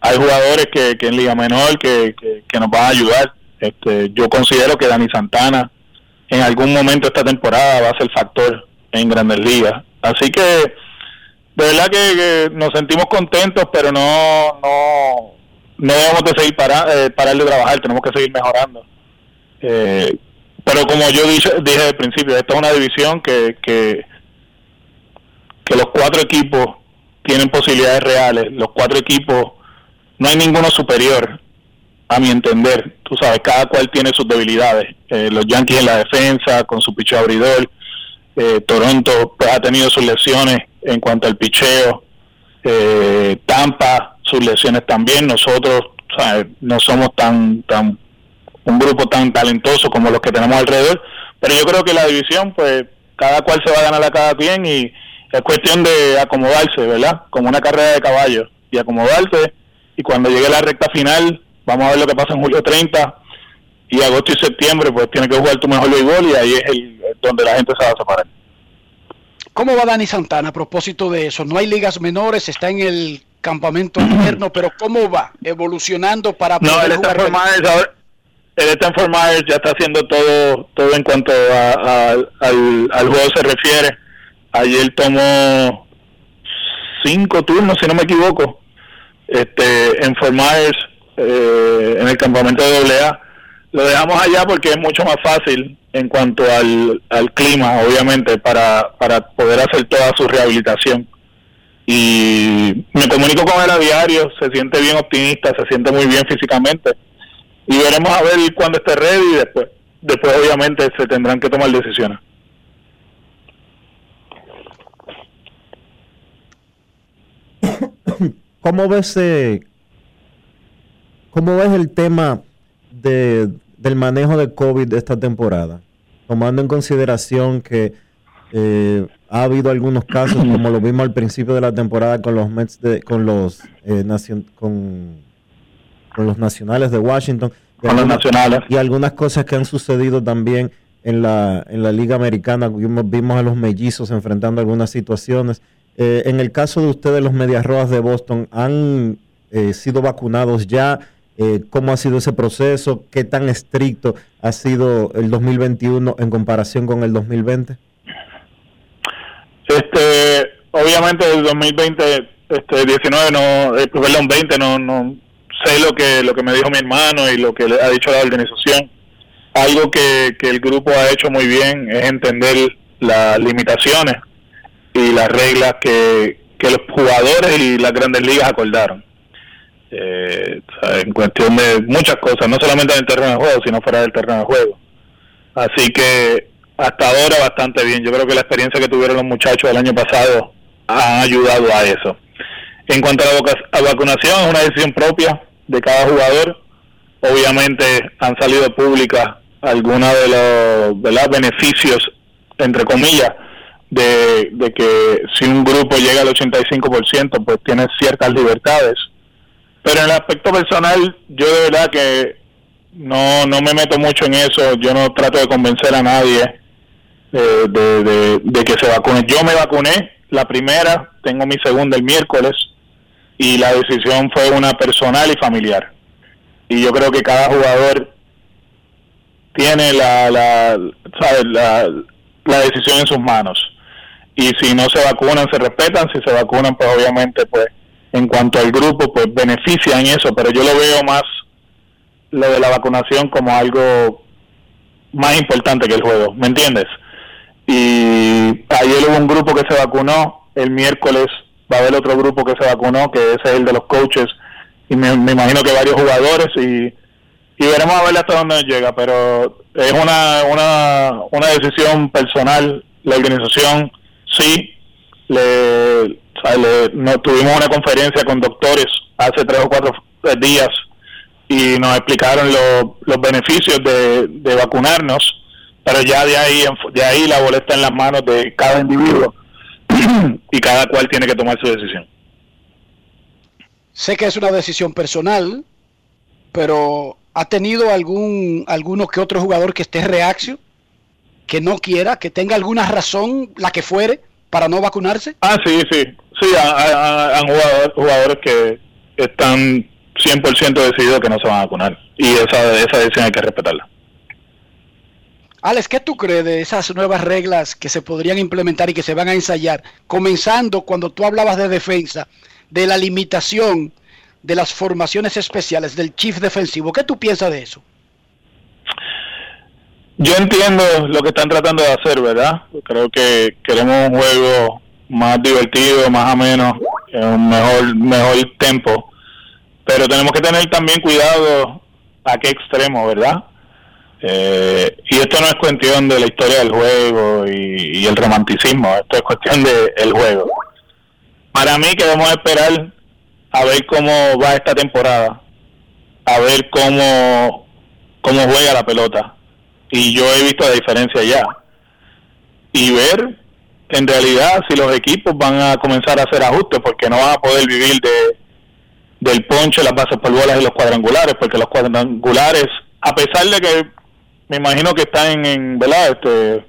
hay jugadores que, en Liga Menor que, que, que nos van a ayudar. Este, yo considero que Dani Santana en algún momento esta temporada va a ser factor en Grandes Ligas. Así que de verdad que, que nos sentimos contentos, pero no no no debemos de seguir para, eh, parar de trabajar, tenemos que seguir mejorando. Eh, pero como yo dije, dije al principio, esta es una división que, que los cuatro equipos tienen posibilidades reales. Los cuatro equipos, no hay ninguno superior, a mi entender. Tú sabes, cada cual tiene sus debilidades. Eh, los Yankees en la defensa, con su picheo abridor. Eh, Toronto ha tenido sus lesiones en cuanto al picheo. Eh, Tampa, sus lesiones también. Nosotros ¿sabes? no somos tan, tan un grupo tan talentoso como los que tenemos alrededor. Pero yo creo que la división, pues, cada cual se va a ganar a cada quien y es cuestión de acomodarse, ¿verdad? Como una carrera de caballos y acomodarse y cuando llegue la recta final, vamos a ver lo que pasa en julio 30 y agosto y septiembre, pues tiene que jugar tu mejor béisbol y ahí es el, donde la gente se va a separar. ¿Cómo va Dani Santana a propósito de eso? No hay ligas menores, está en el campamento interno, pero ¿cómo va evolucionando para No, poder él está en jugar? Myers ahora- él está en Fort Myers, ya está haciendo todo todo en cuanto a, a- al, al juego se refiere. Ayer tomó cinco turnos, si no me equivoco, este en Fort Myers, eh, en el campamento de AA. Lo dejamos allá porque es mucho más fácil en cuanto al, al clima, obviamente, para, para poder hacer toda su rehabilitación. Y me comunico con él a diario, se siente bien optimista, se siente muy bien físicamente. Y veremos a ver cuándo esté ready y después, después obviamente se tendrán que tomar decisiones. ¿Cómo ves, eh, cómo ves el tema de, del manejo de COVID de esta temporada? Tomando en consideración que eh, ha habido algunos casos, como lo vimos al principio de la temporada con los Mets de, con los eh, nacion- con, con los nacionales de Washington y Con los algunas- nacionales. y algunas cosas que han sucedido también en la, en la Liga Americana. Vimos, vimos a los mellizos enfrentando algunas situaciones. Eh, en el caso de ustedes, los Medias Rojas de Boston, ¿han eh, sido vacunados ya? Eh, ¿Cómo ha sido ese proceso? ¿Qué tan estricto ha sido el 2021 en comparación con el 2020? Este, obviamente el 2020, este 19 no, eh, perdón, 20 no, no sé lo que lo que me dijo mi hermano y lo que le ha dicho la organización. Algo que, que el grupo ha hecho muy bien es entender las limitaciones y las reglas que, que los jugadores y las grandes ligas acordaron. Eh, en cuestión de muchas cosas, no solamente en el terreno de juego, sino fuera del terreno de juego. Así que hasta ahora bastante bien. Yo creo que la experiencia que tuvieron los muchachos el año pasado ha ayudado a eso. En cuanto a la vacunación, es una decisión propia de cada jugador. Obviamente han salido públicas algunos de los ¿verdad? beneficios, entre comillas, de, de que si un grupo llega al 85%, pues tiene ciertas libertades. Pero en el aspecto personal, yo de verdad que no, no me meto mucho en eso. Yo no trato de convencer a nadie eh, de, de, que se vacune. Yo me vacuné la primera, tengo mi segunda el miércoles y la decisión fue una personal y familiar. Y yo creo que cada jugador tiene la, la, ¿sabes? la, la decisión en sus manos. Y si no se vacunan, se respetan. Si se vacunan, pues obviamente, pues en cuanto al grupo, pues beneficia en eso. Pero yo lo veo más lo de la vacunación como algo más importante que el juego, ¿me entiendes? Y ayer hubo un grupo que se vacunó, el miércoles va a haber otro grupo que se vacunó, que ese es el de los coaches, y me, me imagino que varios jugadores, y, y veremos a ver hasta dónde llega, pero es una, una, una decisión personal, la organización sí, le, o no, tuvimos una conferencia con doctores hace tres o cuatro días y nos explicaron lo- los beneficios de, de vacunarnos, pero ya de ahí, de ahí la boleta en las manos de cada individuo y cada cual tiene que tomar su decisión. Sé que es una decisión personal, pero ¿ha tenido algún alguno que otro jugador que esté reacio, que no quiera, que tenga alguna razón, la que fuere, para no vacunarse? Ah, sí, sí, sí, ha- ha- han jugador- jugadores que están 100% decididos que no se van a vacunar y esa, esa decisión hay que respetarla. Alex, ¿qué tú crees de esas nuevas reglas que se podrían implementar y que se van a ensayar? Comenzando cuando tú hablabas de defensa, de la limitación de las formaciones especiales del chief defensivo. ¿Qué tú piensas de eso? Yo entiendo lo que están tratando de hacer, ¿verdad? Creo que queremos un juego más divertido, más ameno, en un mejor, mejor tempo. Pero tenemos que tener también cuidado a qué extremo, ¿verdad? Eh, y esto no es cuestión de la historia del juego y, el romanticismo, esto es cuestión del el juego. Para mí que vamos a esperar a ver cómo va esta temporada, a ver cómo, cómo juega la pelota. Y yo he visto la diferencia ya. Y ver en realidad si los equipos van a comenzar a hacer ajustes, porque no van a poder vivir de del ponche, las bases por bolas y los cuadrangulares, porque los cuadrangulares, a pesar de que me imagino que están en, ¿verdad? Este,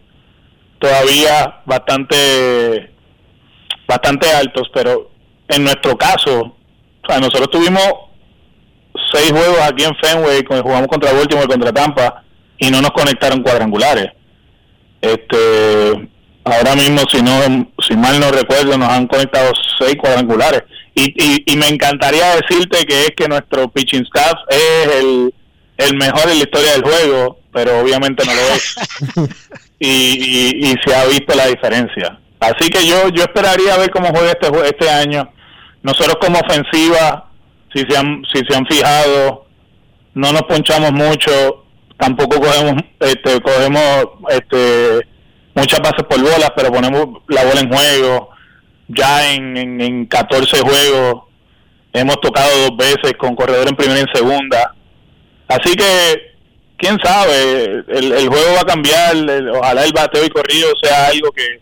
todavía bastante bastante altos, pero en nuestro caso, o sea, nosotros tuvimos seis juegos aquí en Fenway, jugamos contra Baltimore contra Tampa, y no nos conectaron cuadrangulares. Este, ahora mismo, si no, si mal no recuerdo, nos han conectado seis cuadrangulares. Y, y, y me encantaría decirte que es que nuestro pitching staff es el, el mejor en la historia del juego, pero obviamente no lo es. y, y, y se ha visto la diferencia. Así que yo yo esperaría ver cómo juega este este año. Nosotros como ofensiva, si se han si se han fijado, no nos ponchamos mucho, tampoco cogemos este cogemos este muchas bases por bolas, pero ponemos la bola en juego. Ya en, en, en 14 juegos hemos tocado dos veces con corredor en primera y en segunda. Así que, quién sabe, el, el juego va a cambiar, ojalá el bateo y corrido sea algo que,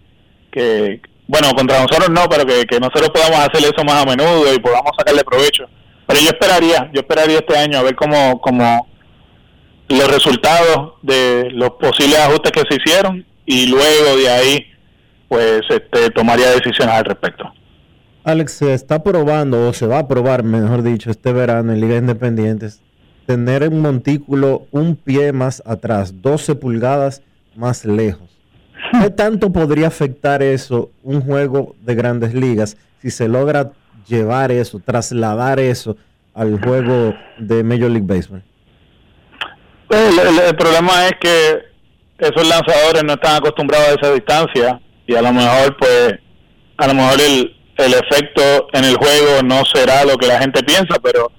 que bueno, contra nosotros no, pero que, que nosotros podamos hacer eso más a menudo y podamos sacarle provecho. Pero yo esperaría, yo esperaría este año a ver cómo, cómo los resultados de los posibles ajustes que se hicieron y luego de ahí, pues, este, tomaría decisiones al respecto. Alex, se está probando, o se va a probar, mejor dicho, este verano en Liga Independientes, tener un montículo un pie más atrás, 12 pulgadas más lejos. ¿Qué tanto podría afectar eso un juego de grandes ligas si se logra llevar eso, trasladar eso al juego de Major League Baseball? El, el- el problema es que esos lanzadores no están acostumbrados a esa distancia y a lo mejor pues a lo mejor el, el efecto en el juego no será lo que la gente piensa pero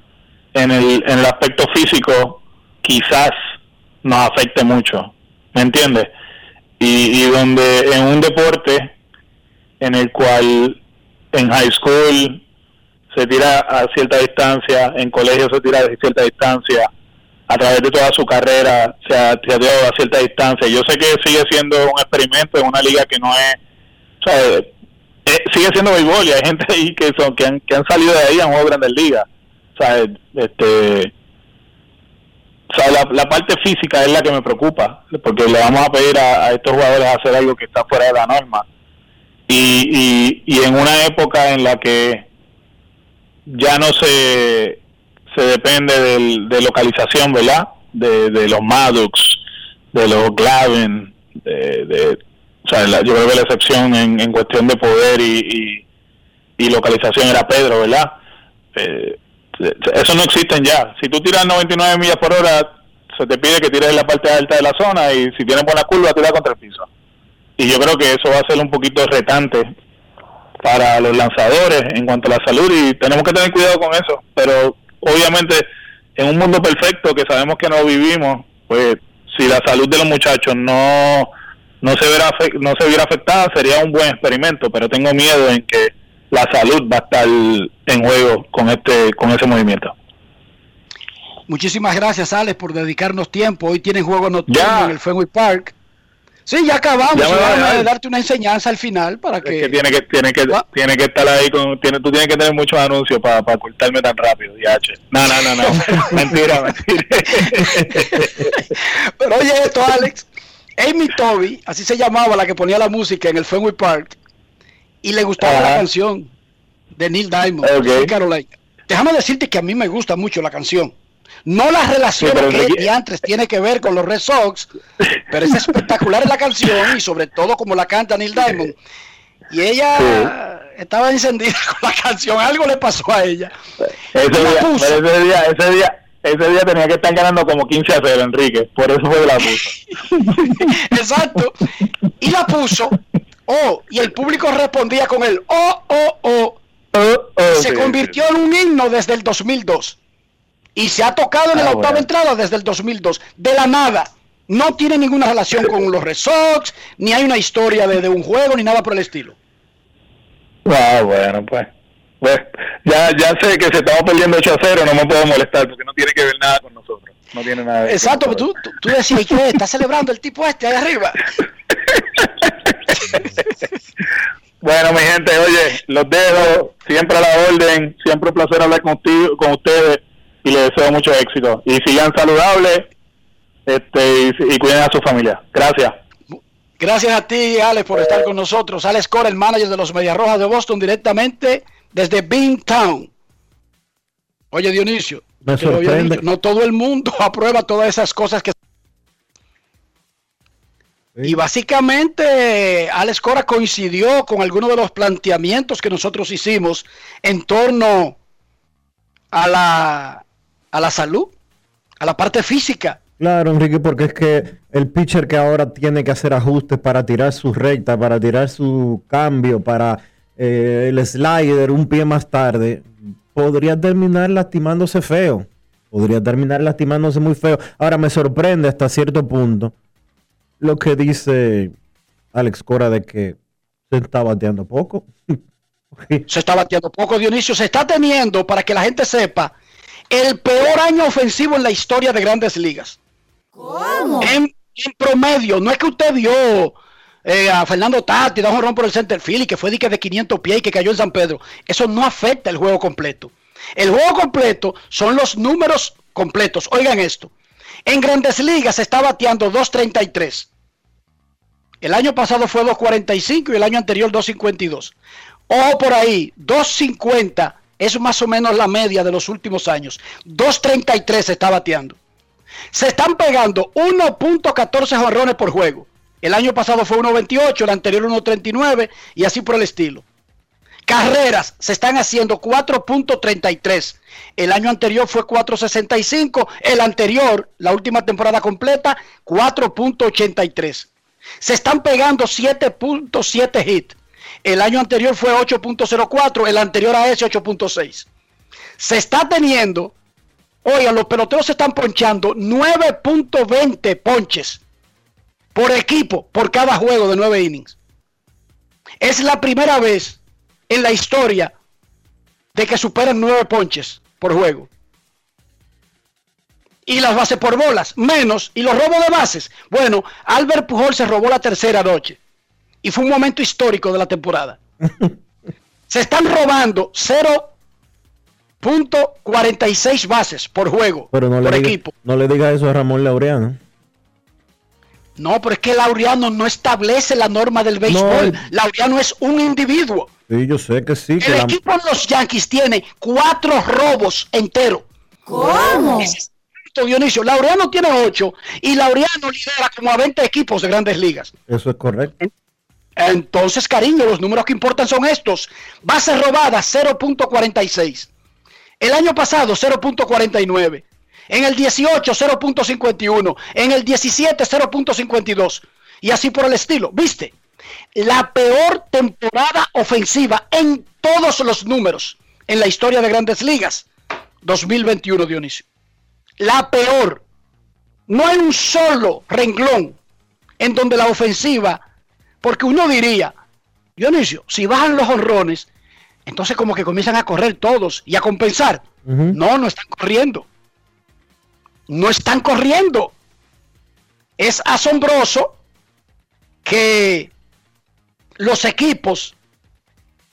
en el, en el aspecto físico quizás nos afecte mucho ¿me entiendes? Y, y donde en un deporte en el cual en high school se tira a cierta distancia, en colegio se tira a cierta distancia, a través de toda su carrera se ha, se ha tirado a cierta distancia. Yo sé que sigue siendo un experimento en una liga que no es, o sea, eh, sigue siendo béisbol y hay gente ahí que son que han, que han salido de ahí a un grandes ligas. Sea, este, sea, la, la parte física es la que me preocupa, porque le vamos a pedir a, a estos jugadores hacer algo que está fuera de la norma. Y, y, y en una época en la que ya no se, se depende del, de localización, ¿verdad? De, de los Maddox, de los Glavin, de, de, o sea, la- yo creo que la excepción en, en cuestión de poder y, y, y localización era Pedro, ¿verdad? Eh, eso no existen ya. Si tú tiras 99 millas por hora, se te pide que tires en la parte alta de la zona y si tienes buena curva, tira contra el piso. Y yo creo que eso va a ser un poquito retante para los lanzadores en cuanto a la salud y tenemos que tener cuidado con eso. Pero obviamente en un mundo perfecto que sabemos que no vivimos, pues si la salud de los muchachos no no se verá no se viera afectada sería un buen experimento, pero tengo miedo en que la salud va a estar en juego con este con ese movimiento. Muchísimas gracias, Alex, por dedicarnos tiempo. Hoy tienen juego nocturno Ya. en el Fenway Park. Sí, ya acabamos. Ya a dejar. darte una enseñanza al final para que... Es que tiene que tiene que Ah. tiene que estar ahí con tiene tú tienes que tener muchos anuncios para para cortarme tan rápido, ya. No, no, no, no. mentira, mentira. Pero oye esto, Alex. Amy Toby, así se llamaba la que ponía la música en el Fenway Park, y le gustaba Ajá. la canción de Neil Diamond, Ok. Sweet Caroline. Déjame decirte que a mí me gusta mucho la canción. No la relación Sí, que diantres tiene que ver con los Red Sox, pero es espectacular la canción y sobre todo como la canta Neil Diamond. Y ella estaba encendida con la canción, algo le pasó a ella. Ese día, ese día, ese día, ese día tenía que estar ganando como 15 a 0, Enrique. Por eso fue que la puso. Exacto. Y la puso. Oh, y el público respondía con el oh, oh, oh. Oh, oh, Se sí, convirtió en un himno desde el 2002. Y se ha tocado en Ah, la octava bueno. entrada desde el 2002. De la nada. No tiene ninguna relación con los Red Sox, ni hay una historia de, de un juego, ni nada por el estilo. Ah, bueno, pues. Pues, ya, ya sé que si estamos perdiendo 8 a 0, no me puedo molestar porque no tiene que ver nada con nosotros. No tiene nada que ver Exacto, con tú, nosotros. tú, tú decías, ¿y qué? ¿Está celebrando el tipo este ahí arriba? Bueno, mi gente, oye, los dejo siempre a la orden, siempre un placer hablar contigo, con ustedes y les deseo mucho éxito. Y sigan saludables este, y, y cuiden a su familia. Gracias. Gracias a ti, Alex, por estar con nosotros. Alex Cora, el manager de los Medias Rojas de Boston, directamente desde Town. Oye, Dionisio, Me sorprende. no todo el mundo aprueba todas esas cosas que... Y básicamente Alex Cora coincidió con algunos de los planteamientos que nosotros hicimos en torno a la, a la salud, a la parte física. Claro, Enrique, porque es que el pitcher que ahora tiene que hacer ajustes para tirar su recta, para tirar su cambio, para eh, el slider un pie más tarde, podría terminar lastimándose feo. Podría terminar lastimándose muy feo. Ahora me sorprende hasta cierto punto lo que dice Alex Cora de que se está bateando poco. Se está bateando poco, Dionisio. Se está teniendo, para que la gente sepa, el peor año ofensivo en la historia de grandes ligas. ¿Cómo? En, en promedio, no es que usted vio eh, a Fernando Tati, da un honrón por el center field y que fue dique de 500 pies y que cayó en San Pedro. Eso no afecta el juego completo. El juego completo son los números completos. Oigan esto. En grandes ligas está bateando 2.33. El año pasado fue 2.45 y el año anterior 2.52. Ojo por ahí, 2.50 es más o menos la media de los últimos años. 2.33 se está bateando. Se están pegando 1.14 jonrones por juego. El año pasado fue 1.28, el anterior 1.39 y así por el estilo. Carreras se están haciendo 4.33. El año anterior fue 4.65. El anterior, la última temporada completa, 4.83. Se están pegando 7.7 hits. El año anterior fue 8.04. El anterior a ese 8.6. Se está teniendo, oigan, los peloteros se están ponchando 9.20 ponches por equipo por cada juego de 9 innings. Es la primera vez en la historia de que superan 9 ponches por juego. Y las bases por bolas, menos. Y los robos de bases. Bueno, Albert Pujol se robó la tercera noche. Y fue un momento histórico de la temporada. se están robando 0 0.46 bases por juego, Pero no le, por diga, equipo. no le diga eso a Ramón Laureano. No, pero es que Laureano no establece la norma del béisbol. No. Laureano es un individuo. Sí, yo sé que sí. Que El la- equipo de los Yankees tiene cuatro robos enteros. ¿Cómo? Dionisio. Laureano tiene ocho y Laureano lidera como a 20 equipos de grandes ligas. Eso es correcto. Entonces, cariño, los números que importan son estos. Bases robadas 0.46. El año pasado 0.49. En el 18 0.51. En el 17 0.52. Y así por el estilo. ¿Viste? La peor temporada ofensiva en todos los números en la historia de grandes ligas. 2021, Dionisio. La peor. No hay un solo renglón en donde la ofensiva porque uno diría, Dionisio, si bajan los honrones, entonces como que comienzan a correr todos y a compensar. No, no están corriendo. No están corriendo. Es asombroso que los equipos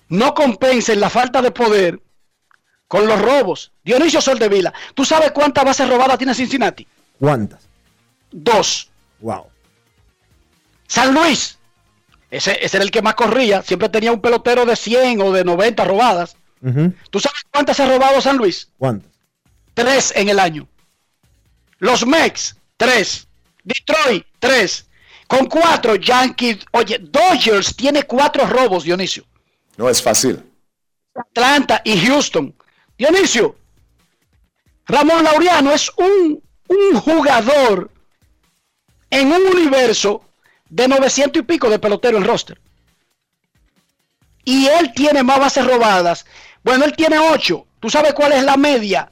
no compensen la falta de poder con los robos. Dionisio Soldevila, ¿tú sabes cuántas bases robadas tiene Cincinnati? ¿Cuántas? Dos. Wow. San Luis, ese, ese era el que más corría, siempre tenía un pelotero de 100 o de 90 robadas. ¿Tú sabes cuántas ha robado San Luis? ¿Cuántas? Tres en el año. Los Mex, tres. Detroit, tres. Con cuatro, Yankees. Oye, Dodgers tiene cuatro robos, Dionisio. No es fácil. Atlanta y Houston. Dionisio, Ramón Laureano es un, un jugador en un universo de 900 y pico de pelotero en roster. Y él tiene más bases robadas. Bueno, él tiene 8. ¿Tú sabes cuál es la media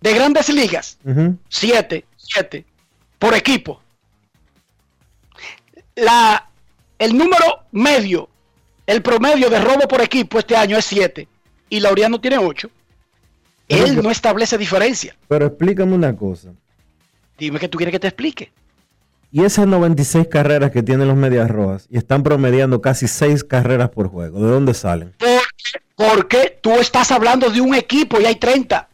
de grandes ligas? Ujú. 7, 7 por equipo. La, el número medio, el promedio de robo por equipo este año es 7 y Laureano tiene 8. Él no establece diferencia. Pero explícame una cosa. Dime que tú quieres que te explique. Y esas 96 carreras que tienen los Medias Rojas y están promediando casi 6 carreras por juego, ¿de dónde salen? Porque, porque tú estás hablando de un equipo y hay 30.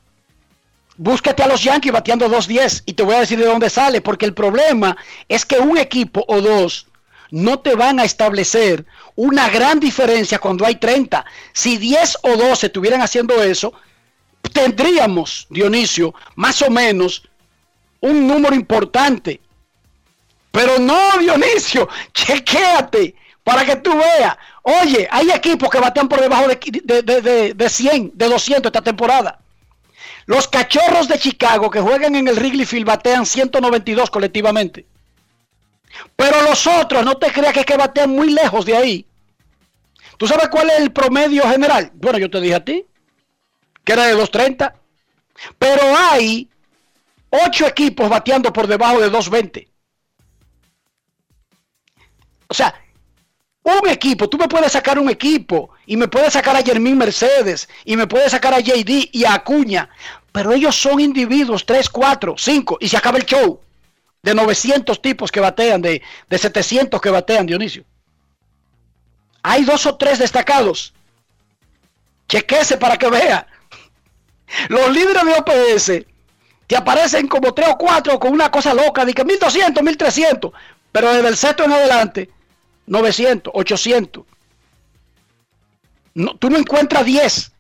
Búscate a los Yankees bateando 2-10 y te voy a decir de dónde sale, porque el problema es que un equipo o dos no te van a establecer una gran diferencia cuando hay 30. Si 10 o 12 estuvieran haciendo eso, tendríamos, Dionisio, más o menos un número importante. Pero no, Dionisio, chequéate para que tú veas. Oye, hay equipos que batean por debajo de, de, de, de, de 100, de 200 esta temporada. Los cachorros de Chicago que juegan en el Wrigley Field batean 192 colectivamente. Pero los otros, no te creas que, es que batean muy lejos de ahí. ¿Tú sabes cuál es el promedio general? Bueno, yo te dije a ti que era de 230. Pero hay 8 equipos bateando por debajo de 220. O sea, un equipo, tú me puedes sacar un equipo y me puedes sacar a Jermín Mercedes y me puedes sacar a JD y a Acuña, pero ellos son individuos, 3, 4, 5 y se acaba el show de 900 tipos que batean, de, de 700 que batean, Dionisio. Hay dos o tres destacados. Chequese para que vea. Los líderes de OPS te aparecen como 3 o 4 con una cosa loca, de que 1200, 1300, pero desde el sexto en adelante 900, 800. No, tú no encuentras 10.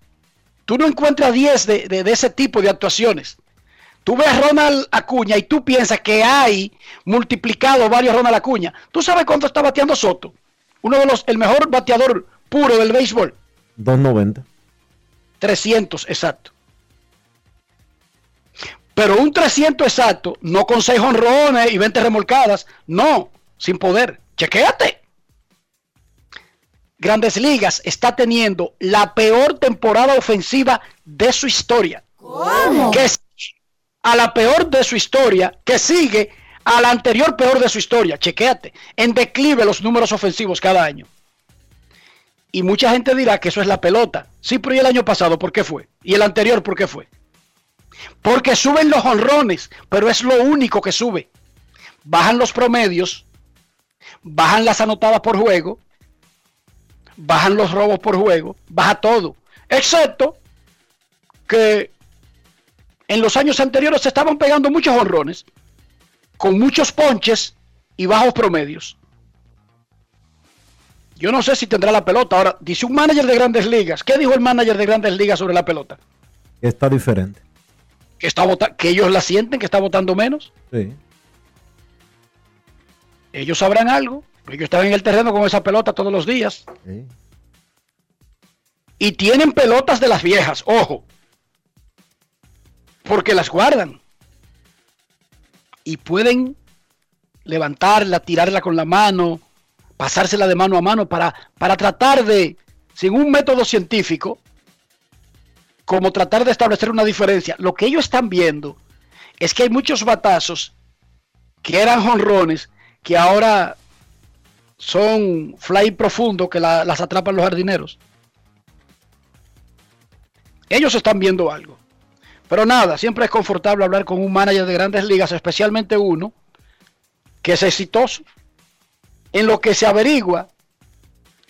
Tú no encuentras 10 de, de, de, ese tipo de actuaciones. Tú ves a Ronald Acuña y tú piensas que hay multiplicado varios Ronald Acuña. ¿Tú sabes cuánto está bateando Soto? Uno de los, el mejor bateador puro del béisbol. 290. 300, exacto. Pero un 300 exacto, no con 6 honrones y 20 remolcadas, no, sin poder. Chequéate. Grandes Ligas está teniendo la peor temporada ofensiva de su historia. ¿Cómo? Que a la peor de su historia, que sigue a la anterior peor de su historia. Chequéate. En declive los números ofensivos cada año. Y mucha gente dirá que eso es la pelota. Sí, pero ¿y el año pasado por qué fue? ¿Y el anterior por qué fue? Porque suben los honrones, pero es lo único que sube. Bajan los promedios, bajan las anotadas por juego, bajan los robos por juego, baja todo. Excepto que en los años anteriores se estaban pegando muchos honrones, con muchos ponches y bajos promedios. Yo no sé si tendrá la pelota. Ahora, dice un manager de grandes ligas. ¿Qué dijo el manager de grandes ligas sobre la pelota? Está diferente. Que, está vota- que ellos la sienten, que está votando menos. Sí. Ellos sabrán algo. Ellos están en el terreno con esa pelota todos los días. sí. Y tienen pelotas de las viejas, ojo. Porque las guardan. Y pueden levantarla, tirarla con la mano, pasársela de mano a mano para, para tratar de, sin un método científico, como tratar de establecer una diferencia. Lo que ellos están viendo es que hay muchos batazos que eran jonrones que ahora son fly profundo que la- las atrapan los jardineros. Ellos están viendo algo. Pero nada, siempre es confortable hablar con un manager de grandes ligas, especialmente uno que es exitoso. En lo que se averigua,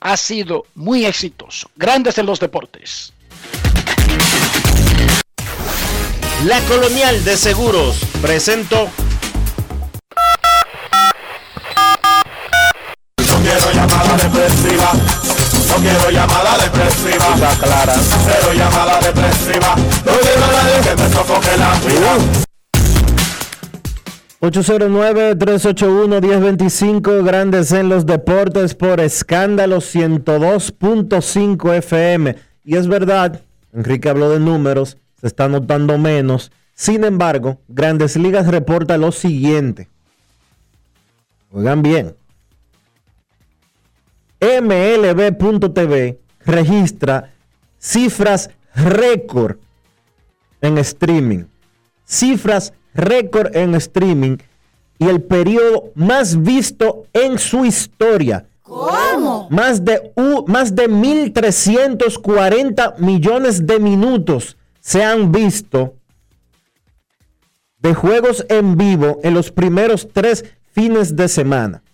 ha sido muy exitoso. Grandes en los deportes. La Colonial de Seguros presentó No quiero llamada. No quiero llamada depresiva. Está clara. Cero llamada depresiva. No quiero a nadie que me sofoque la vida. 809-381-1025, grandes en los deportes por escándalo 102.5 FM. Y es verdad, Enrique habló de números, se está notando menos. Sin embargo, Grandes Ligas reporta lo siguiente. Oigan bien. MLB.tv registra cifras récord en streaming. Cifras récord en streaming y el periodo más visto en su historia. ¿Cómo? Más de, más de 1.340 millones de minutos se han visto de juegos en vivo en los primeros tres fines de semana.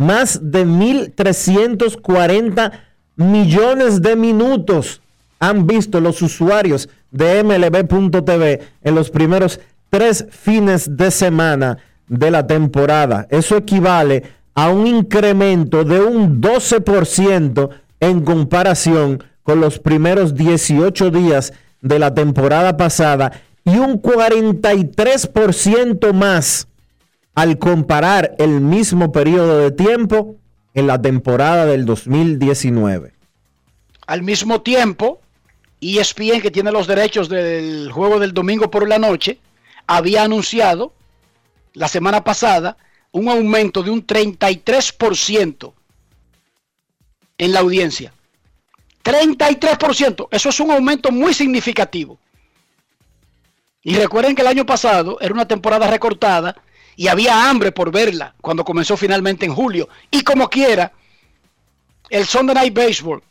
Más de 1.340 millones de minutos han visto los usuarios de MLB.tv en los primeros tres fines de semana de la temporada. Eso equivale a un incremento de un 12% en comparación con los primeros 18 días de la temporada pasada y un 43% más al comparar el mismo periodo de tiempo en la temporada del 2019. Al mismo tiempo, ESPN, que tiene los derechos del juego del domingo por la noche, había anunciado la semana pasada un aumento de un 33% en la audiencia. 33%, eso es un aumento muy significativo. Y recuerden que el año pasado era una temporada recortada y había hambre por verla cuando comenzó finalmente en julio. Y como quiera, el Sunday Night Baseball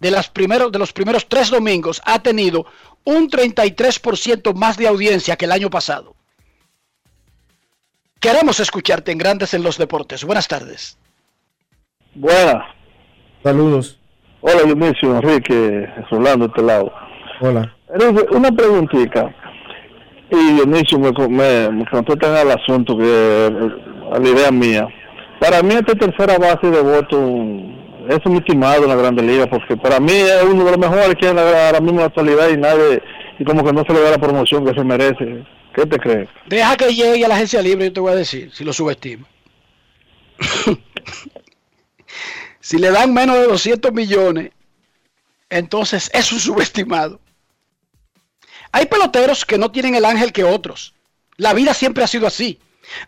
de, las primeros, de los primeros tres domingos ha tenido un 33% más de audiencia que el año pasado. Queremos escucharte en Grandes en los Deportes. Buenas tardes. Buenas. Saludos. Hola, Dionisio, Enrique, Rolando, de este lado. Hola. Enrique, una preguntita. Y Dionisio me, me, me contestan al asunto, que a la idea mía. Para mí esta tercera base de voto es un estimado en la Grande Liga, porque para mí es uno de los mejores que ahora mismo en la actualidad y nadie, y como que no se le da la promoción que se merece. ¿Qué te crees? Deja que llegue a la agencia libre, yo te voy a decir, si lo subestimo. si le dan menos de 200 millones, entonces es un subestimado. Hay peloteros que no tienen el ángel que otros. La vida siempre ha sido así.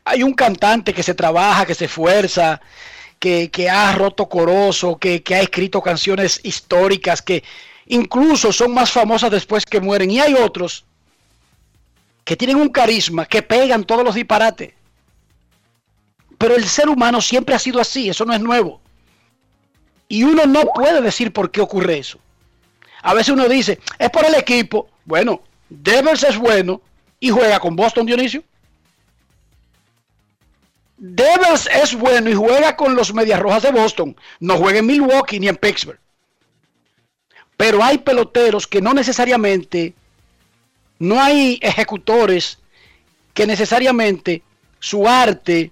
Hay un cantante que se trabaja, que se esfuerza, que, que ha roto corozo, que, que ha escrito canciones históricas, que incluso son más famosas después que mueren. Y hay otros que tienen un carisma, que pegan todos los disparates. Pero el ser humano siempre ha sido así, eso no es nuevo. Y uno no puede decir por qué ocurre eso. A veces uno dice, es por el equipo. Bueno, Devers es bueno y juega con Boston, Dionisio. Devers es bueno y juega con los Medias Rojas de Boston. No juega en Milwaukee ni en Pittsburgh. Pero hay peloteros que no necesariamente, no hay ejecutores que necesariamente su arte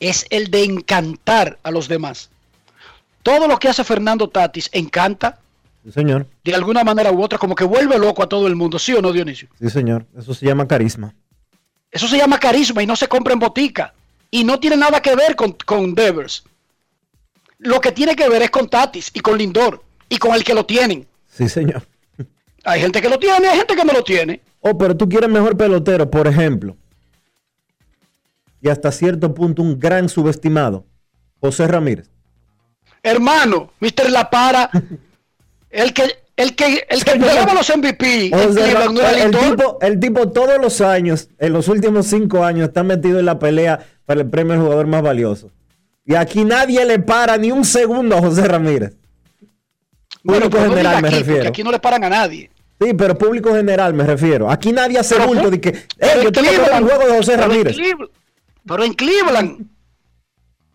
es el de encantar a los demás. Todo lo que hace Fernando Tatis encanta. Sí, señor. De alguna manera u otra, como que vuelve loco a todo el mundo, ¿sí o no, Dionisio? Sí, señor. Eso se llama carisma. Eso se llama carisma y no se compra en botica. Y no tiene nada que ver con, con Devers. Lo que tiene que ver es con Tatis y con Lindor y con el que lo tienen. Sí, señor. Hay gente que lo tiene, hay gente que no lo tiene. Oh, pero tú quieres mejor pelotero, por ejemplo. Y hasta cierto punto un gran subestimado. José Ramírez. Hermano, Mr. La Para, el que el que el que llevaba los MVP O en sea, Cleveland no el, tipo, el tipo todos los años, en los últimos cinco años, está metido en la pelea para el premio al jugador más valioso. Y aquí nadie le para ni un segundo a José Ramírez. Bueno, Público no general me aquí, refiero. aquí no le paran a nadie. Sí, pero público general me refiero. Aquí nadie hace bulto de que, eh, yo en tengo que el juego de José Ramírez. Pero en Cleveland,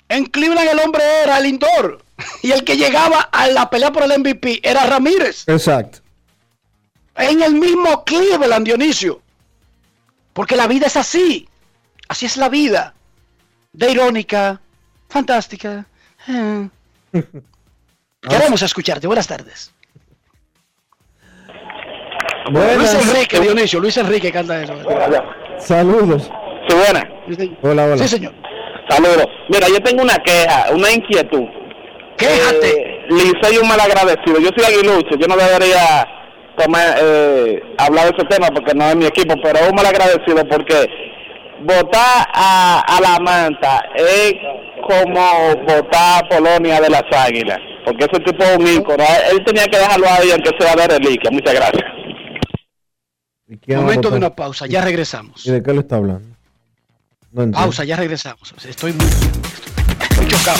en Cleveland el hombre era Lindor. Y el que llegaba a la pelea por el MVP era Ramírez. Exacto. En el mismo Cleveland, Dionisio. Porque la vida es así. Así es la vida. De irónica, fantástica. Eh. Queremos escucharte. Buenas tardes. Luis Buenas. Enrique, Dionisio. Luis Enrique canta eso. Saludos. Sí, buena. Hola, hola. Sí, señor. Saludos. Mira, yo tengo una queja, una inquietud. Quéjate. Eh, un mal agradecido. Yo soy aguilucho, yo no debería tomar, eh, hablar de ese tema porque no es mi equipo, pero es un mal agradecido porque votar a, a la manta es como votar a Polonia de las águilas, porque ese tipo es un ícono. Él tenía que dejarlo ahí aunque sea de reliquia. Muchas gracias. ¿Y quién va a Momento de una pausa. Ya regresamos. ¿Y de qué le está hablando? No. Pausa, ya regresamos. Estoy muy, estoy chocado.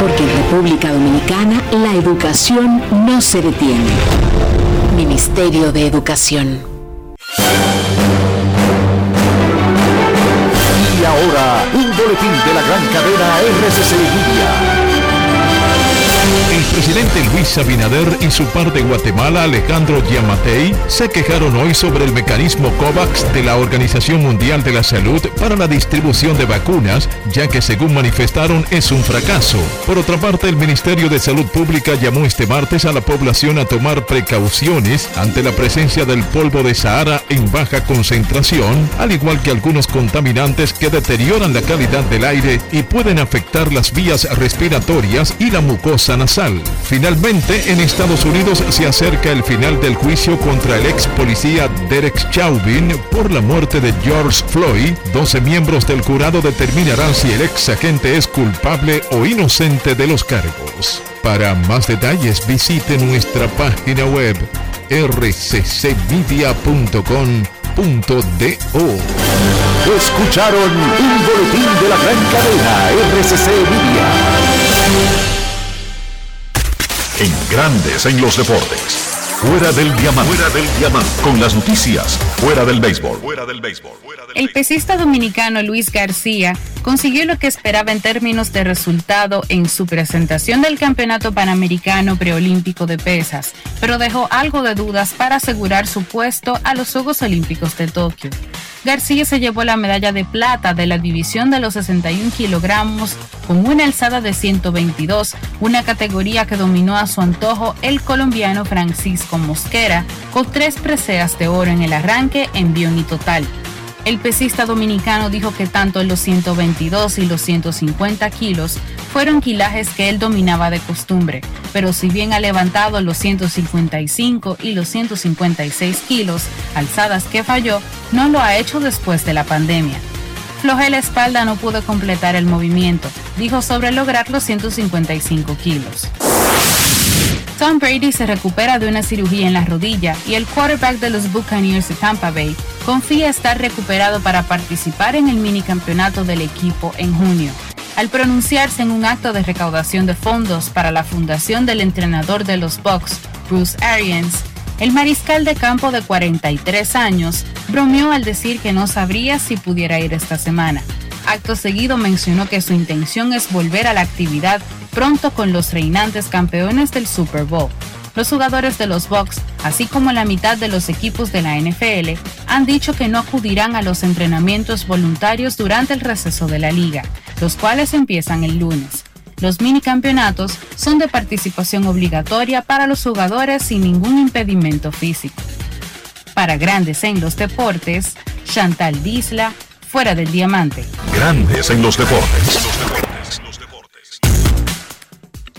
Porque en República Dominicana la educación no se detiene. Ministerio de Educación. Y ahora, un boletín de la gran cadena RCC Media. El presidente Luis Abinader y su par de Guatemala, Alejandro Yamatei, se quejaron hoy sobre el mecanismo COVAX de la Organización Mundial de la Salud para la distribución de vacunas, ya que según manifestaron es un fracaso. Por otra parte, el Ministerio de Salud Pública llamó este martes a la población a tomar precauciones ante la presencia del polvo de Sahara en baja concentración, al igual que algunos contaminantes que deterioran la calidad del aire y pueden afectar las vías respiratorias y la mucosa nasal. Finalmente, en Estados Unidos se acerca el final del juicio contra el ex policía Derek Chauvin por la muerte de George Floyd. 12 miembros del jurado determinarán si el ex agente es culpable o inocente de los cargos. Para más detalles visite nuestra página web rccmedia.com.do. Escucharon un boletín de la gran cadena RCC Media. En grandes en los deportes. Fuera del diamante. Fuera del diamante. Con las noticias. Fuera del béisbol. Fuera del béisbol. El pesista dominicano Luis García consiguió lo que esperaba en términos de resultado en su presentación del Campeonato Panamericano Preolímpico de Pesas, pero dejó algo de dudas para asegurar su puesto a los Juegos Olímpicos de Tokio. García se llevó la medalla de plata de la división de los 61 kilogramos con una alzada de 122, una categoría que dominó a su antojo el colombiano Francisco Mosquera, con tres preseas de oro en el arranque en total. El pesista dominicano dijo que tanto los 122 y los 150 kilos fueron quilajes que él dominaba de costumbre, pero si bien ha levantado los 155 y los 156 kilos, alzadas que falló, no lo ha hecho después de la pandemia. Flojé la espalda, no pudo completar el movimiento, dijo sobre lograr los 155 kilos. Tom Brady se recupera de una cirugía en la rodilla y el quarterback de los Buccaneers de Tampa Bay confía estar recuperado para participar en el minicampeonato del equipo en junio. Al pronunciarse en un acto de recaudación de fondos para la fundación del entrenador de los Bucks, Bruce Arians, el mariscal de campo de 43 años bromeó al decir que no sabría si pudiera ir esta semana. Acto seguido mencionó que su intención es volver a la actividad pronto con los reinantes campeones del Super Bowl. Los jugadores de los Bucks, así como la mitad de los equipos de la NFL, han dicho que no acudirán a los entrenamientos voluntarios durante el receso de la liga, los cuales empiezan el lunes. Los minicampeonatos son de participación obligatoria para los jugadores sin ningún impedimento físico. Para grandes en los deportes, Chantal Disla, fuera del diamante. Grandes en los deportes.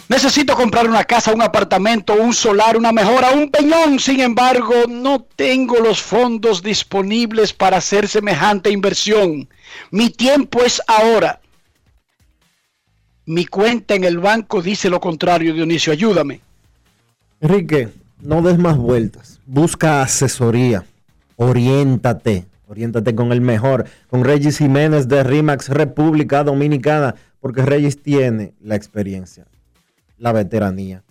Necesito comprar una casa, un apartamento, un solar, una mejora, un peñón. Sin embargo, no tengo los fondos disponibles para hacer semejante inversión. Mi tiempo es ahora. Mi cuenta en el banco dice lo contrario, Dionisio. Ayúdame. Enrique, no des más vueltas. Busca asesoría. Oriéntate. Oriéntate con el mejor. Con Regis Jiménez de RIMAX República Dominicana. Porque Regis tiene la experiencia la veteranía,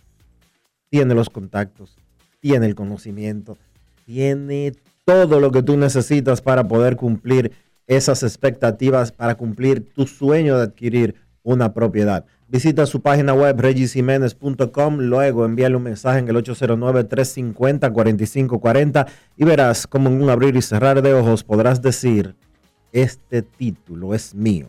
tiene los contactos, tiene el conocimiento, tiene todo lo que tú necesitas para poder cumplir esas expectativas, para cumplir tu sueño de adquirir una propiedad. Visita su página web regisiménez.com, luego envíale un mensaje en el 809-350-4540 y verás cómo en un abrir y cerrar de ojos podrás decir, este título es mío.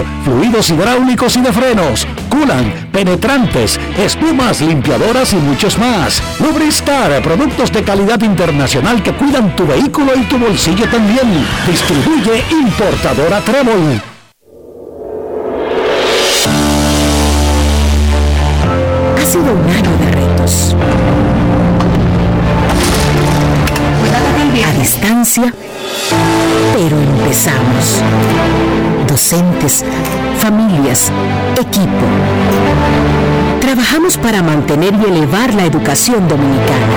fluidos hidráulicos y de frenos, culan, penetrantes, espumas, limpiadoras y muchos más. Lubristar, productos de calidad internacional que cuidan tu vehículo y tu bolsillo también. Distribuye importadora Trébol. Ha sido un año de retos. A distancia, pero empezamos. Docentes, familias, equipo. Trabajamos para mantener y elevar la educación dominicana.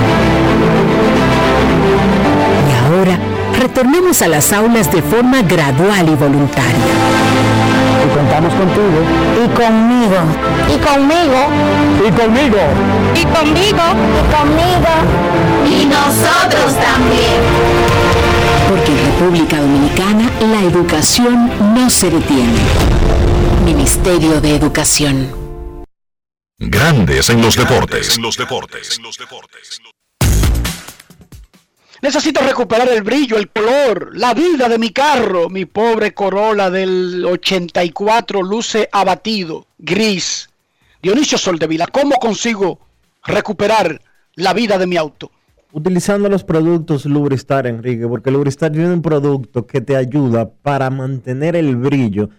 Y ahora, retornemos a las aulas de forma gradual y voluntaria. Y contamos contigo. Y conmigo. Y conmigo. Y conmigo. Y conmigo. Y conmigo. Y nosotros también. Porque en República Dominicana la educación no se detiene. Ministerio de Educación. Grandes en los deportes. los deportes. Necesito recuperar el brillo, el color, la vida de mi carro. Mi pobre Corolla del 84 luce abatido, gris. Dionisio Soldevila, ¿cómo consigo recuperar la vida de mi auto? Utilizando los productos Lubristar, Enrique, porque Lubristar tiene un producto que te ayuda para mantener el brillo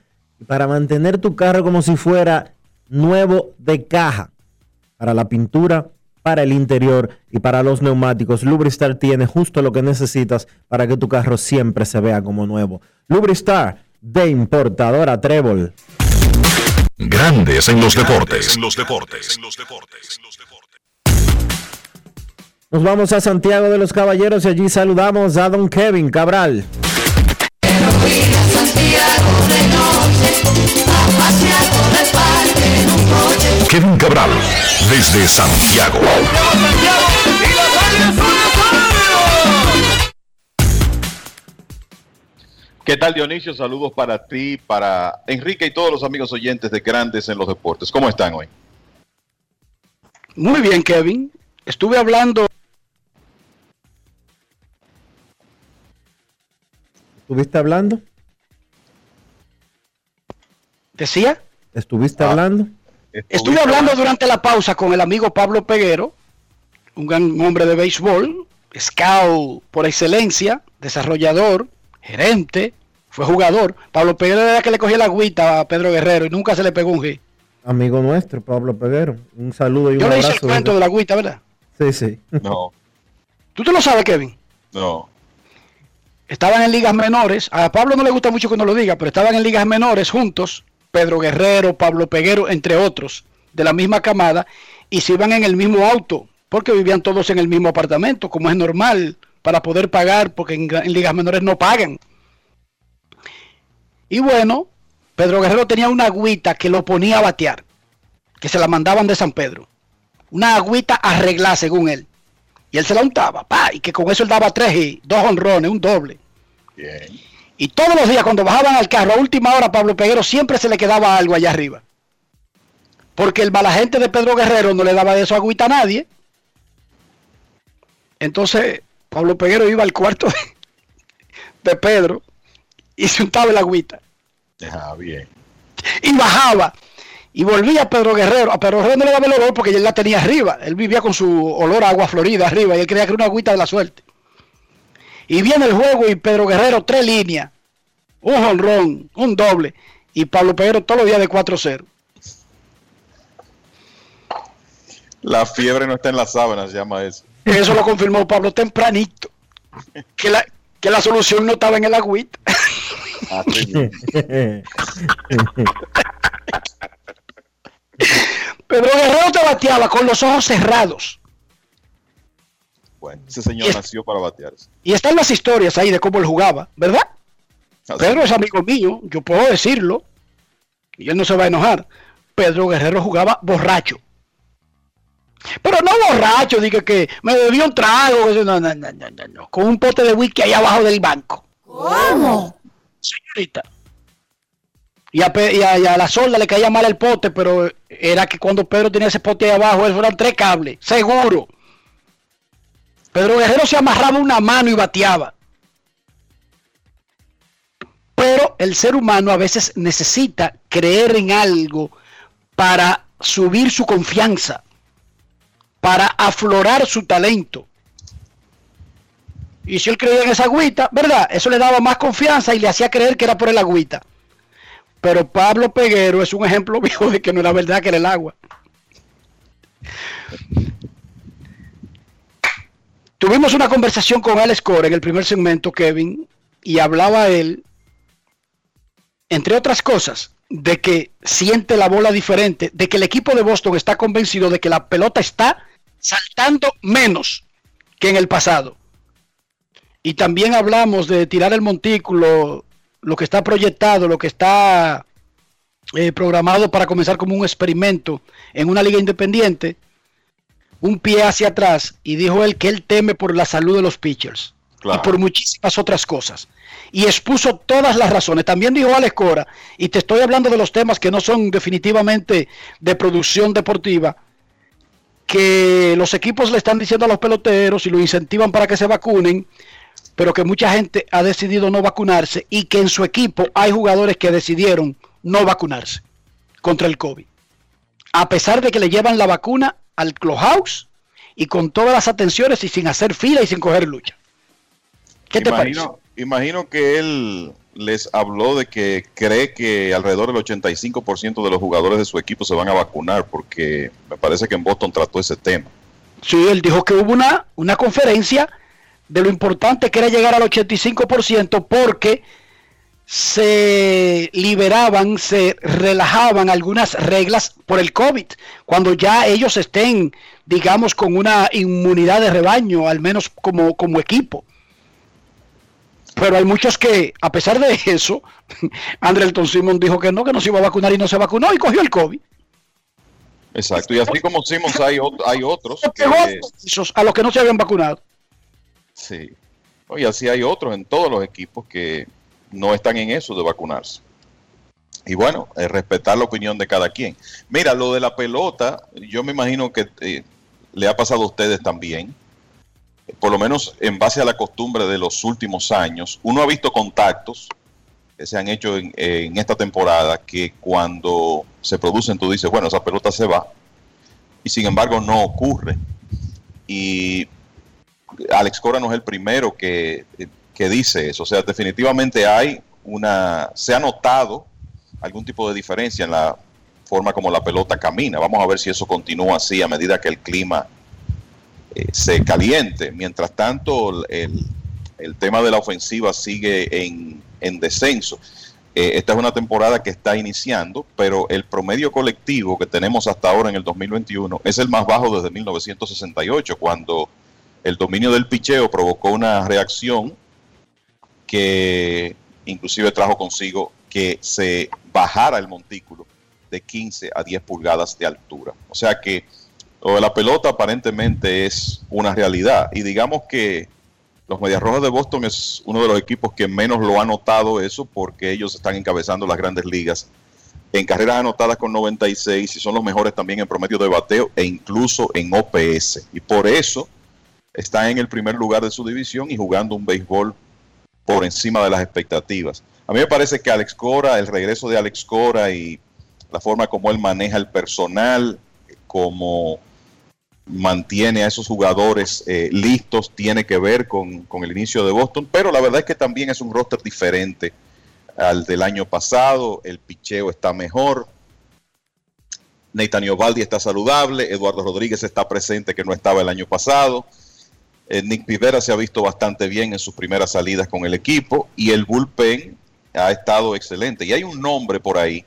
y para mantener tu carro como si fuera nuevo de caja. Para la pintura, para el interior y para los neumáticos, Lubristar tiene justo lo que necesitas para que tu carro siempre se vea como nuevo. Lubristar de importadora Trébol. Grandes en los deportes. los deportes. Nos vamos a Santiago de los Caballeros y allí saludamos a don Kevin Cabral. Kevin Cabral, desde Santiago. ¿Qué tal Dionisio? Saludos para ti, para Enrique y todos los amigos oyentes de Grandes en los Deportes. ¿Cómo están hoy? Muy bien, Kevin. Estuve hablando. ¿Estuviste hablando? ¿Decía? ¿Estuviste hablando? Estuve hablando durante la pausa con el amigo Pablo Peguero, un gran hombre de béisbol, scout por excelencia, desarrollador, gerente, fue jugador. Pablo Peguero era que le cogía la agüita a Pedro Guerrero y nunca se le pegó un G. Amigo nuestro, Pablo Peguero. Un saludo y un Yo le hice abrazo. el cuento de la agüita, ¿verdad? Sí, sí. No, ¿Tú te lo sabes, Kevin? no. Estaban en ligas menores. A Pablo no le gusta mucho que no lo diga, pero estaban en ligas menores juntos. Pedro Guerrero, Pablo Peguero, entre otros, de la misma camada, y se iban en el mismo auto, porque vivían todos en el mismo apartamento, como es normal, para poder pagar, porque en, en ligas menores no pagan. Y bueno, Pedro Guerrero tenía una agüita que lo ponía a batear, que se la mandaban de San Pedro. Una agüita arreglada, según él. Y él se la untaba, pa, y que con eso él daba tres y dos honrones, un doble. Bien. Y todos los días cuando bajaban al carro, a última hora, Pablo Peguero siempre se le quedaba algo allá arriba. Porque el mala gente de Pedro Guerrero no le daba de eso agüita a nadie. Entonces, Pablo Peguero iba al cuarto de, de Pedro y se untaba el agüita. Ah, bien. Y bajaba. Y volvía a Pedro Guerrero. A Pedro Guerrero no le daba el olor porque él la tenía arriba. Él vivía con su olor a agua florida arriba y él creía que era una agüita de la suerte. Y viene el juego y Pedro Guerrero tres líneas. Un jonrón, un doble. Y Pablo Peguero todos los días de 4-0. La fiebre no está en las sábanas, se llama eso. Eso lo confirmó Pablo tempranito. Que la, que la solución no estaba en el agüita. Pedro Guerrero te bateaba con los ojos cerrados. Bueno, ese señor nació para batearse. Y están las historias ahí de cómo él jugaba, ¿verdad? Así Pedro es amigo mío, yo puedo decirlo. y él no se va a enojar, Pedro Guerrero jugaba borracho. Pero no borracho, dije que me bebió un trago, no, no, no, no, no, con un pote de whisky ahí abajo del banco. ¿Cómo? Señorita. Y a, la solda le caía mal el pote, pero era que cuando Pedro tenía ese pote ahí abajo, eso eran tres cables, seguro. Pedro Guerrero se amarraba una mano y bateaba. Pero el ser humano a veces necesita creer en algo para subir su confianza, para aflorar su talento. Y si él creía en esa agüita, ¿verdad? Eso le daba más confianza y le hacía creer que era por el agüita. Pero Pablo Peguero es un ejemplo vivo de que no era verdad que era el agua. Tuvimos una conversación con Alex Core en el primer segmento, Kevin, y hablaba él, entre otras cosas, de que siente la bola diferente, de que el equipo de Boston está convencido de que la pelota está saltando menos que en el pasado. Y también hablamos de tirar el montículo, lo que está proyectado, lo que está eh, programado para comenzar como un experimento en una liga independiente, un pie hacia atrás, y dijo él que él teme por la salud de los pitchers Claro. y por muchísimas otras cosas. Y expuso todas las razones. También dijo Alex Cora, y te estoy hablando de los temas que no son definitivamente de producción deportiva, que los equipos le están diciendo a los peloteros y lo incentivan para que se vacunen, pero que mucha gente ha decidido no vacunarse y que en su equipo hay jugadores que decidieron no vacunarse contra el COVID. A pesar de que le llevan la vacuna al clubhouse y con todas las atenciones y sin hacer fila y sin coger lucha. ¿Qué te parece? imagino, imagino que él les habló de que cree que alrededor del 85% de los jugadores de su equipo se van a vacunar, porque me parece que en Boston trató ese tema. Sí, él dijo que hubo una, una conferencia de lo importante que era llegar al 85% porque se liberaban, se relajaban algunas reglas por el COVID, cuando ya ellos estén, digamos, con una inmunidad de rebaño, al menos como, como equipo. Pero hay muchos que, a pesar de eso, Andrelton Simon dijo que no, que no se iba a vacunar y no se vacunó y cogió el COVID. Exacto, y así como Simmons hay, hay otros que... A los que no se habían vacunado. Y así hay otros en todos los equipos que no están en eso de vacunarse. Y bueno, eh, respetar la opinión de cada quien. Mira, lo de la pelota, yo me imagino que eh, le ha pasado a ustedes también. Por lo menos en base a la costumbre de los últimos años, uno ha visto contactos que se han hecho en, en esta temporada que cuando se producen tú dices, bueno, esa pelota se va. Y sin embargo no ocurre. Y Alex Cora no es el primero que, que dice eso. O sea, definitivamente hay una, se ha notado algún tipo de diferencia en la forma como la pelota camina. Vamos a ver si eso continúa así a medida que el clima eh, se caliente. Mientras tanto, el, el tema de la ofensiva sigue en, en descenso. Eh, esta es una temporada que está iniciando, pero el promedio colectivo que tenemos hasta ahora en el 2021 es el más bajo desde 1968, cuando el dominio del picheo provocó una reacción que inclusive trajo consigo que se bajara el montículo de 15 a 10 pulgadas de altura. O sea que lo de la pelota aparentemente es una realidad. Y digamos que los Medias Rojas de Boston es uno de los equipos que menos lo ha notado eso porque ellos están encabezando las grandes ligas en carreras anotadas con 96 y son los mejores también en promedio de bateo e incluso en OPS. Y por eso está en el primer lugar de su división y jugando un béisbol por encima de las expectativas. A mí me parece que Alex Cora, el regreso de Alex Cora y la forma como él maneja el personal, como mantiene a esos jugadores eh, listos, tiene que ver con, con, el inicio de Boston, pero la verdad es que también es un roster diferente al del año pasado, el picheo está mejor, Nathan Ovaldi está saludable, Eduardo Rodríguez está presente que no estaba el año pasado, eh, Nick Pivera se ha visto bastante bien en sus primeras salidas con el equipo y el bullpen ha estado excelente. Y hay un nombre por ahí,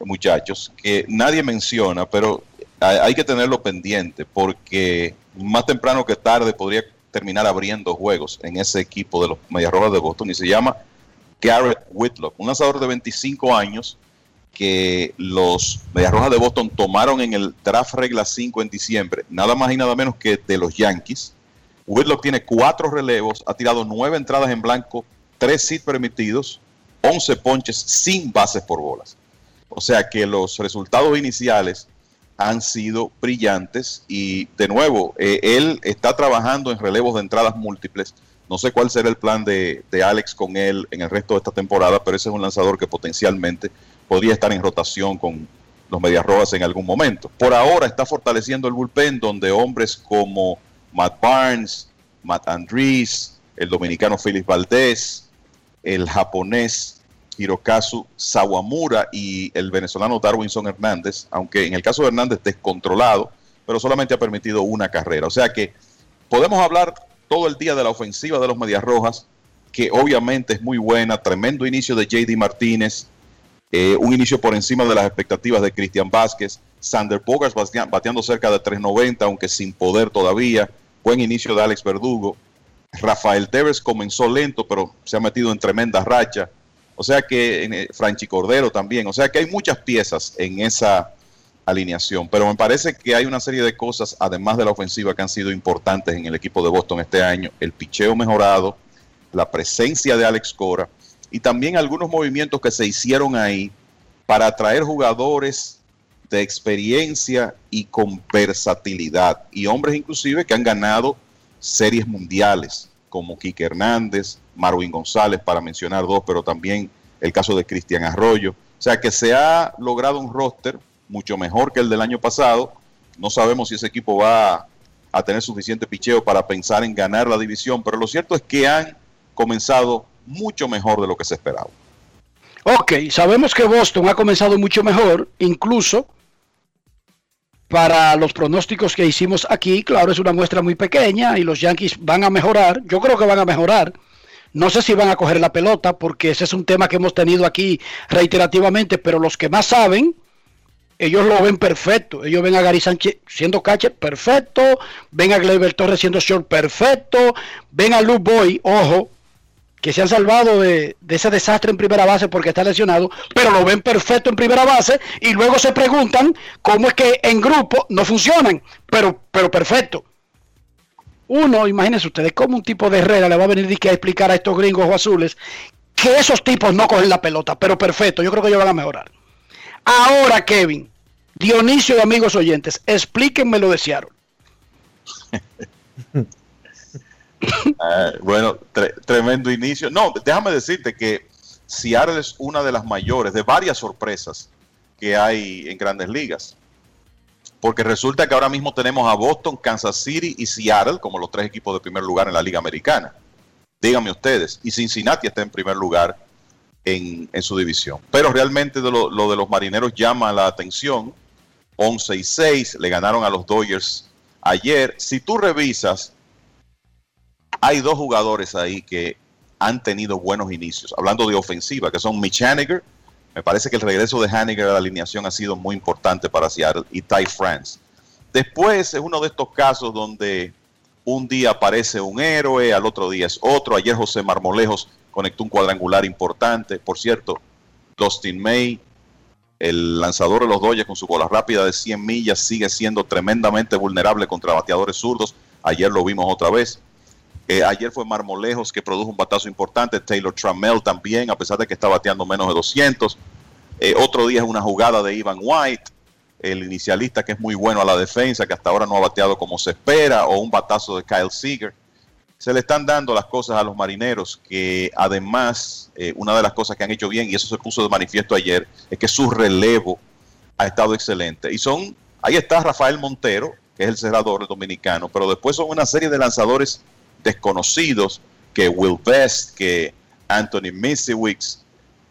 muchachos, que nadie menciona, pero hay que tenerlo pendiente porque más temprano que tarde podría terminar abriendo juegos en ese equipo de los Medias Rojas de Boston y se llama Garrett Whitlock, un lanzador de 25 años que los Medias Rojas de Boston tomaron en el draft regla 5 en diciembre, nada más y nada menos que de los Yankees. Whitlock tiene cuatro relevos, ha tirado nueve entradas en blanco, tres hits permitidos, 11 ponches sin bases por bolas. O sea que los resultados iniciales han sido brillantes y de nuevo, eh, él está trabajando en relevos de entradas múltiples. No sé cuál será el plan de, de Alex con él en el resto de esta temporada, pero ese es un lanzador que potencialmente podría estar en rotación con los Medias Rojas en algún momento. Por ahora está fortaleciendo el bullpen donde hombres como Matt Barnes, Matt Andrees, el dominicano Félix Valdés, el japonés Hirokazu Sawamura y el venezolano Darwinson Hernández, aunque en el caso de Hernández descontrolado, pero solamente ha permitido una carrera. O sea que podemos hablar todo el día de la ofensiva de los Medias Rojas, que obviamente es muy buena, tremendo inicio de JD Martínez, eh, un inicio por encima de las expectativas de Cristian Vázquez. Sander Bogas bateando cerca de 3.90, aunque sin poder todavía. Buen inicio de Alex Verdugo. Rafael Tevez comenzó lento, pero se ha metido en tremenda racha. O sea que eh, Franchi Cordero también. O sea que hay muchas piezas en esa alineación. Pero me parece que hay una serie de cosas, además de la ofensiva, que han sido importantes en el equipo de Boston este año. El picheo mejorado, la presencia de Alex Cora y también algunos movimientos que se hicieron ahí para atraer jugadores de experiencia y con versatilidad y hombres inclusive que han ganado series mundiales como Quique Hernández, Marwin González para mencionar dos, pero también el caso de Cristian Arroyo. O sea que se ha logrado un roster mucho mejor que el del año pasado. No sabemos si ese equipo va a tener suficiente picheo para pensar en ganar la división, pero lo cierto es que han comenzado mucho mejor de lo que se esperaba. Ok, sabemos que Boston ha comenzado mucho mejor, incluso para los pronósticos que hicimos aquí, claro, es una muestra muy pequeña y los Yankees van a mejorar, yo creo que van a mejorar. No sé si van a coger la pelota porque ese es un tema que hemos tenido aquí reiterativamente, pero los que más saben, ellos lo ven perfecto. Ellos ven a Gary Sánchez siendo catcher perfecto, ven a Gleyber Torres siendo short perfecto, ven a Luke Boy, ojo, que se han salvado de, ese desastre en primera base porque está lesionado, pero lo ven perfecto en primera base y luego se preguntan cómo es que en grupo no funcionan, pero, pero perfecto. Uno, imagínense ustedes, cómo un tipo de Herrera le va a venir a explicar a estos gringos o azules que esos tipos no cogen la pelota, pero perfecto, yo creo que ellos van a mejorar. Ahora, Kevin, Dionisio y amigos oyentes, explíquenme lo de Seattle. Ah, bueno, tremendo inicio. No, déjame decirte que Seattle es una de las mayores, de varias sorpresas que hay en grandes ligas. Porque resulta que ahora mismo tenemos a Boston, Kansas City y Seattle como los tres equipos de primer lugar en la Liga Americana. Díganme ustedes. Y Cincinnati está en primer lugar en, su división. Pero realmente lo, lo de los marineros llama la atención. 11 y 6 le ganaron a los Dodgers ayer. Si tú revisas hay dos jugadores ahí que han tenido buenos inicios. Hablando de ofensiva, que son Mitch Haniger. Me parece que el regreso de Haniger a la alineación ha sido muy importante para Seattle y Ty France. Después es uno de estos casos donde un día aparece un héroe, al otro día es otro. Ayer José Marmolejos conectó un cuadrangular importante. Por cierto, Dustin May, el lanzador de los Dodgers con su bola rápida de 100 millas, sigue siendo tremendamente vulnerable contra bateadores zurdos. Ayer lo vimos otra vez. Eh, ayer fue Marmolejos que produjo un batazo importante, Taylor Trammell también, a pesar de que está bateando menos de 200. Eh, otro día es una jugada de Ivan White, el inicialista que es muy bueno a la defensa, que hasta ahora no ha bateado como se espera, o un batazo de Kyle Seager. Se le están dando las cosas a los marineros, que además, eh, una de las cosas que han hecho bien, y eso se puso de manifiesto ayer, es que su relevo ha estado excelente. Y son, ahí está Rafael Montero, que es el cerrador dominicano, pero después son una serie de lanzadores desconocidos que Will Best, que Anthony Misiewicz,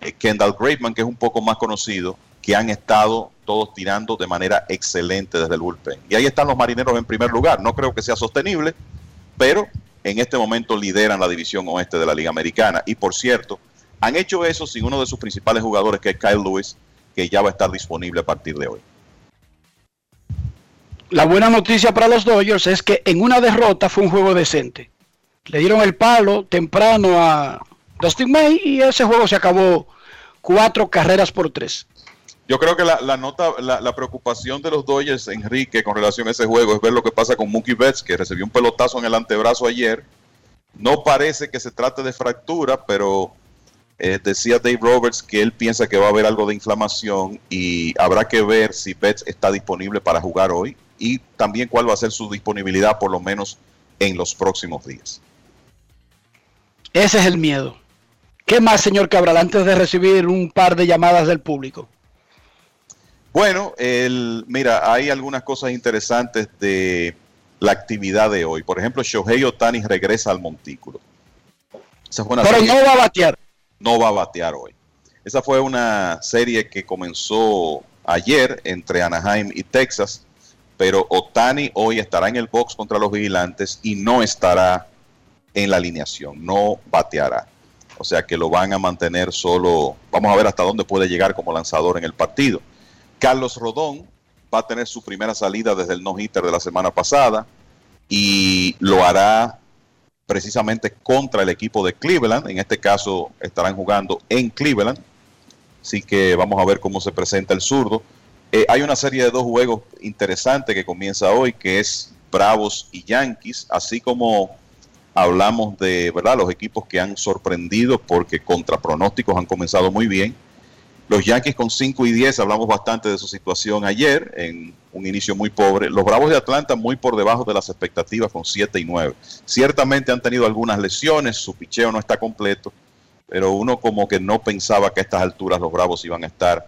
eh, Kendall Graveman, que es un poco más conocido, que han estado todos tirando de manera excelente desde el bullpen. Y ahí están los marineros en primer lugar. No creo que sea sostenible, pero en este momento lideran la división oeste de la Liga Americana. Y por cierto, han hecho eso sin uno de sus principales jugadores, que es Kyle Lewis, que ya va a estar disponible a partir de hoy. La buena noticia para los Dodgers es que en una derrota fue un juego decente le dieron el palo temprano a Dustin May y ese juego se acabó cuatro carreras por tres. Yo creo que la, la nota, la, preocupación de los Dodgers, Enrique, con relación a ese juego, es ver lo que pasa con Mookie Betts, que recibió un pelotazo en el antebrazo ayer. No parece que se trate de fractura, pero eh, decía Dave Roberts que él piensa que va a haber algo de inflamación y habrá que ver si Betts está disponible para jugar hoy y también cuál va a ser su disponibilidad, por lo menos en los próximos días. Ese es el miedo. ¿Qué más, señor Cabral, antes de recibir un par de llamadas del público? Bueno, el, mira, hay algunas cosas interesantes de la actividad de hoy. Por ejemplo, Shohei Otani regresa al montículo. Pero no va a batear. No va a batear hoy. Esa fue una serie que comenzó ayer entre Anaheim y Texas, pero Otani hoy estará en el box contra los vigilantes y no estará en la alineación, no bateará. O sea que lo van a mantener solo, vamos a ver hasta dónde puede llegar como lanzador en el partido. Carlos Rodón va a tener su primera salida desde el no-hitter de la semana pasada y lo hará precisamente contra el equipo de Cleveland. En este caso estarán jugando en Cleveland. Así que vamos a ver cómo se presenta el zurdo. Eh, hay una serie de dos juegos interesantes que comienza hoy, que es Bravos y Yankees, así como hablamos de verdad los equipos que han sorprendido porque contra pronósticos han comenzado muy bien los Yankees con 5 y 10, hablamos bastante de su situación ayer, en un inicio muy pobre. Los Bravos de Atlanta muy por debajo de las expectativas con 7 y 9. Ciertamente han tenido algunas lesiones, su picheo no está completo, pero uno como que no pensaba que a estas alturas los Bravos iban a estar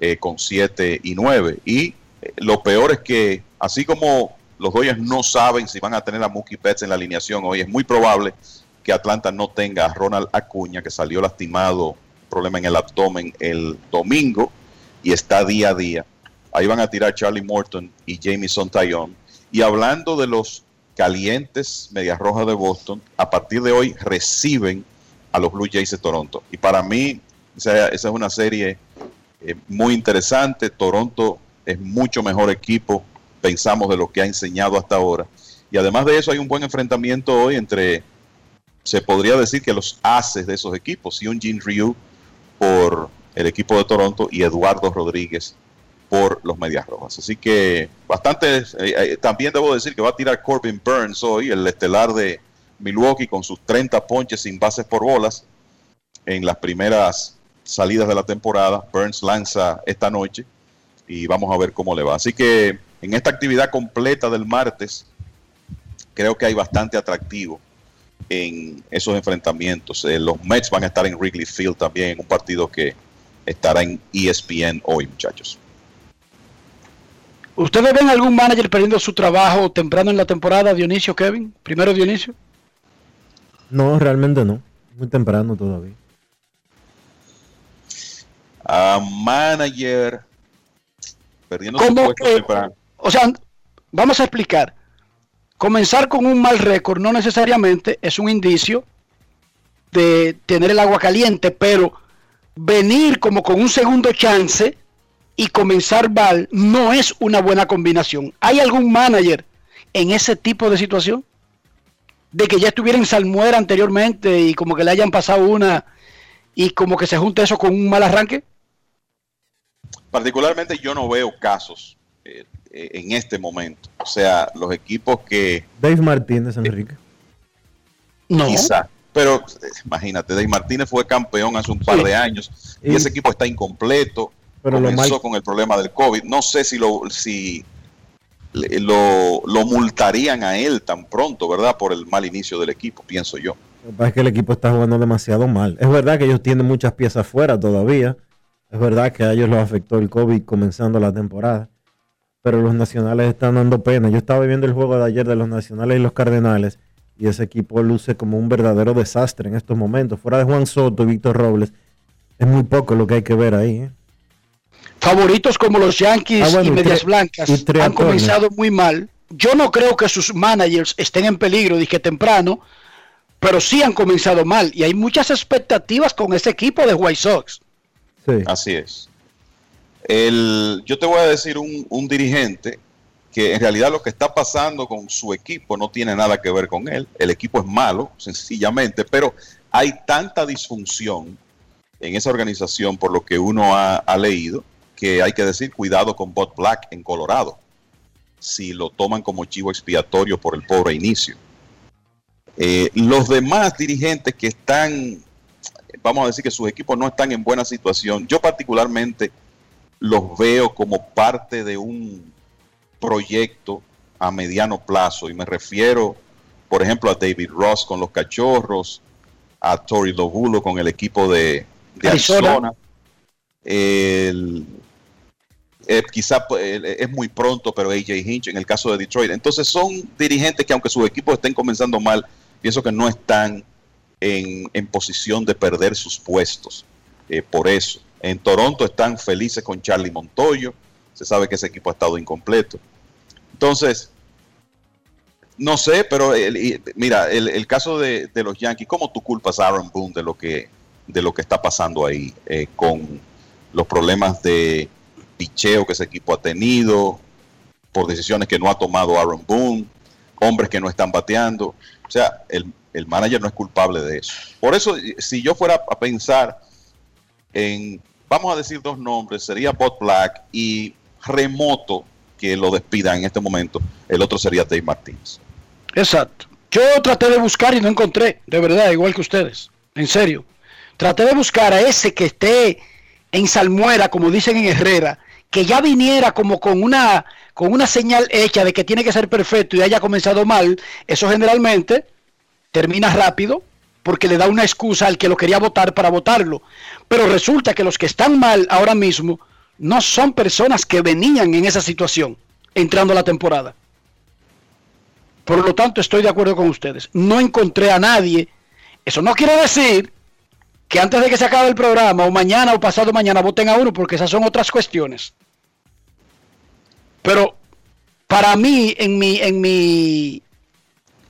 eh, con 7 y 9. Y eh, lo peor es que, así como los Dodgers no saben si van a tener a Mookie Betts en la alineación hoy, es muy probable que Atlanta no tenga a Ronald Acuña, que salió lastimado problema en el abdomen el domingo y está día a día. Ahí van a tirar Charlie Morton y Jamison Tyon. Y hablando de los calientes Medias Rojas de Boston, a partir de hoy reciben a los Blue Jays de Toronto. Y para mí, esa, es una serie eh, muy interesante. Toronto es mucho mejor equipo, pensamos, de lo que ha enseñado hasta ahora. Y además de eso, hay un buen enfrentamiento hoy entre, se podría decir que los haces de esos equipos, un Jin Ryu por el equipo de Toronto y Eduardo Rodríguez por los Medias Rojas. Así que bastante, eh, eh, también debo decir que va a tirar Corbin Burns hoy, el estelar de Milwaukee, con sus 30 ponches sin bases por bolas en las primeras salidas de la temporada. Burns lanza esta noche y vamos a ver cómo le va. Así que en esta actividad completa del martes, creo que hay bastante atractivo en esos enfrentamientos. Eh, los Mets van a estar en Wrigley Field también en un partido que estará en ESPN hoy, muchachos. ¿Ustedes ven algún manager perdiendo su trabajo temprano en la temporada, Dionisio, Kevin? Primero Dionisio. No, realmente no. Muy temprano todavía. A manager perdiendo su puesto temprano. O sea, vamos a explicar. Comenzar con un mal récord no necesariamente es un indicio de tener el agua caliente, pero venir como con un segundo chance y comenzar mal no es una buena combinación. ¿Hay algún manager en ese tipo de situación? De que ya estuviera en salmuera anteriormente y como que le hayan pasado una y como que se junte eso con un mal arranque? Particularmente yo no veo casos. Eh, en este momento. O sea, los equipos que... Dave Martínez, Enrique. No. Quizá. Pero eh, imagínate, Dave Martínez fue campeón hace un par de años y, ese equipo está incompleto. Pero comenzó con el problema del COVID. No sé si lo, si lo, lo multarían a él tan pronto, ¿verdad? Por el mal inicio del equipo, pienso yo. Lo que pasa es que el equipo está jugando demasiado mal. Es verdad que ellos tienen muchas piezas fuera todavía. Es verdad que a ellos los afectó el COVID comenzando la temporada pero los nacionales están dando pena. Yo estaba viendo el juego de ayer de los nacionales y los cardenales y ese equipo luce como un verdadero desastre en estos momentos. Fuera de Juan Soto y Víctor Robles, es muy poco lo que hay que ver ahí. ¿eh? Favoritos como los Yankees ah, y Medias Blancas han comenzado muy mal. Yo no creo que sus managers estén en peligro, dije temprano, pero sí han comenzado mal y hay muchas expectativas con ese equipo de White Sox. Sí. Así es. El, yo te voy a decir un, dirigente que en realidad lo que está pasando con su equipo no tiene nada que ver con él. El equipo es malo, sencillamente, pero hay tanta disfunción en esa organización por lo que uno ha, leído que hay que decir, cuidado con Bot Black en Colorado, si lo toman como chivo expiatorio por el pobre inicio. Eh, los demás dirigentes que están, vamos a decir que sus equipos no están en buena situación, yo particularmente los veo como parte de un proyecto a mediano plazo y me refiero, por ejemplo, a David Ross con los Cachorros, a Tori Lobulo con el equipo de, de Arizona. Arizona. El- eh, quizá eh, es muy pronto, pero AJ Hinch en el caso de Detroit. Entonces son dirigentes que aunque sus equipos estén comenzando mal, pienso que no están en, en posición de perder sus puestos. eh, por eso. En Toronto están felices con Charlie Montoyo. Se sabe que ese equipo ha estado incompleto. Entonces, no sé, pero mira, el, caso de, de los Yankees, ¿cómo tú culpas a Aaron Boone de lo que, de lo que está pasando ahí eh, con los problemas de picheo que ese equipo ha tenido, por decisiones que no ha tomado Aaron Boone, hombres que no están bateando? O sea, el, el manager no es culpable de eso. Por eso, si yo fuera a pensar en, vamos a decir dos nombres, sería Bob Black y remoto que lo despidan en este momento, el otro sería Dave Martínez. Exacto. Yo traté de buscar y no encontré, de verdad, igual que ustedes. En serio. Traté de buscar a ese que esté en salmuera, como dicen en Herrera, que ya viniera como con una, con una señal hecha de que tiene que ser perfecto y haya comenzado mal. Eso generalmente termina rápido porque le da una excusa al que lo quería votar para votarlo. Pero resulta que los que están mal ahora mismo no son personas que venían en esa situación entrando a la temporada. Por lo tanto, estoy de acuerdo con ustedes. No encontré a nadie. Eso no quiere decir que antes de que se acabe el programa, o mañana o pasado mañana, voten a uno, porque esas son otras cuestiones. Pero para mí, en mi, en mi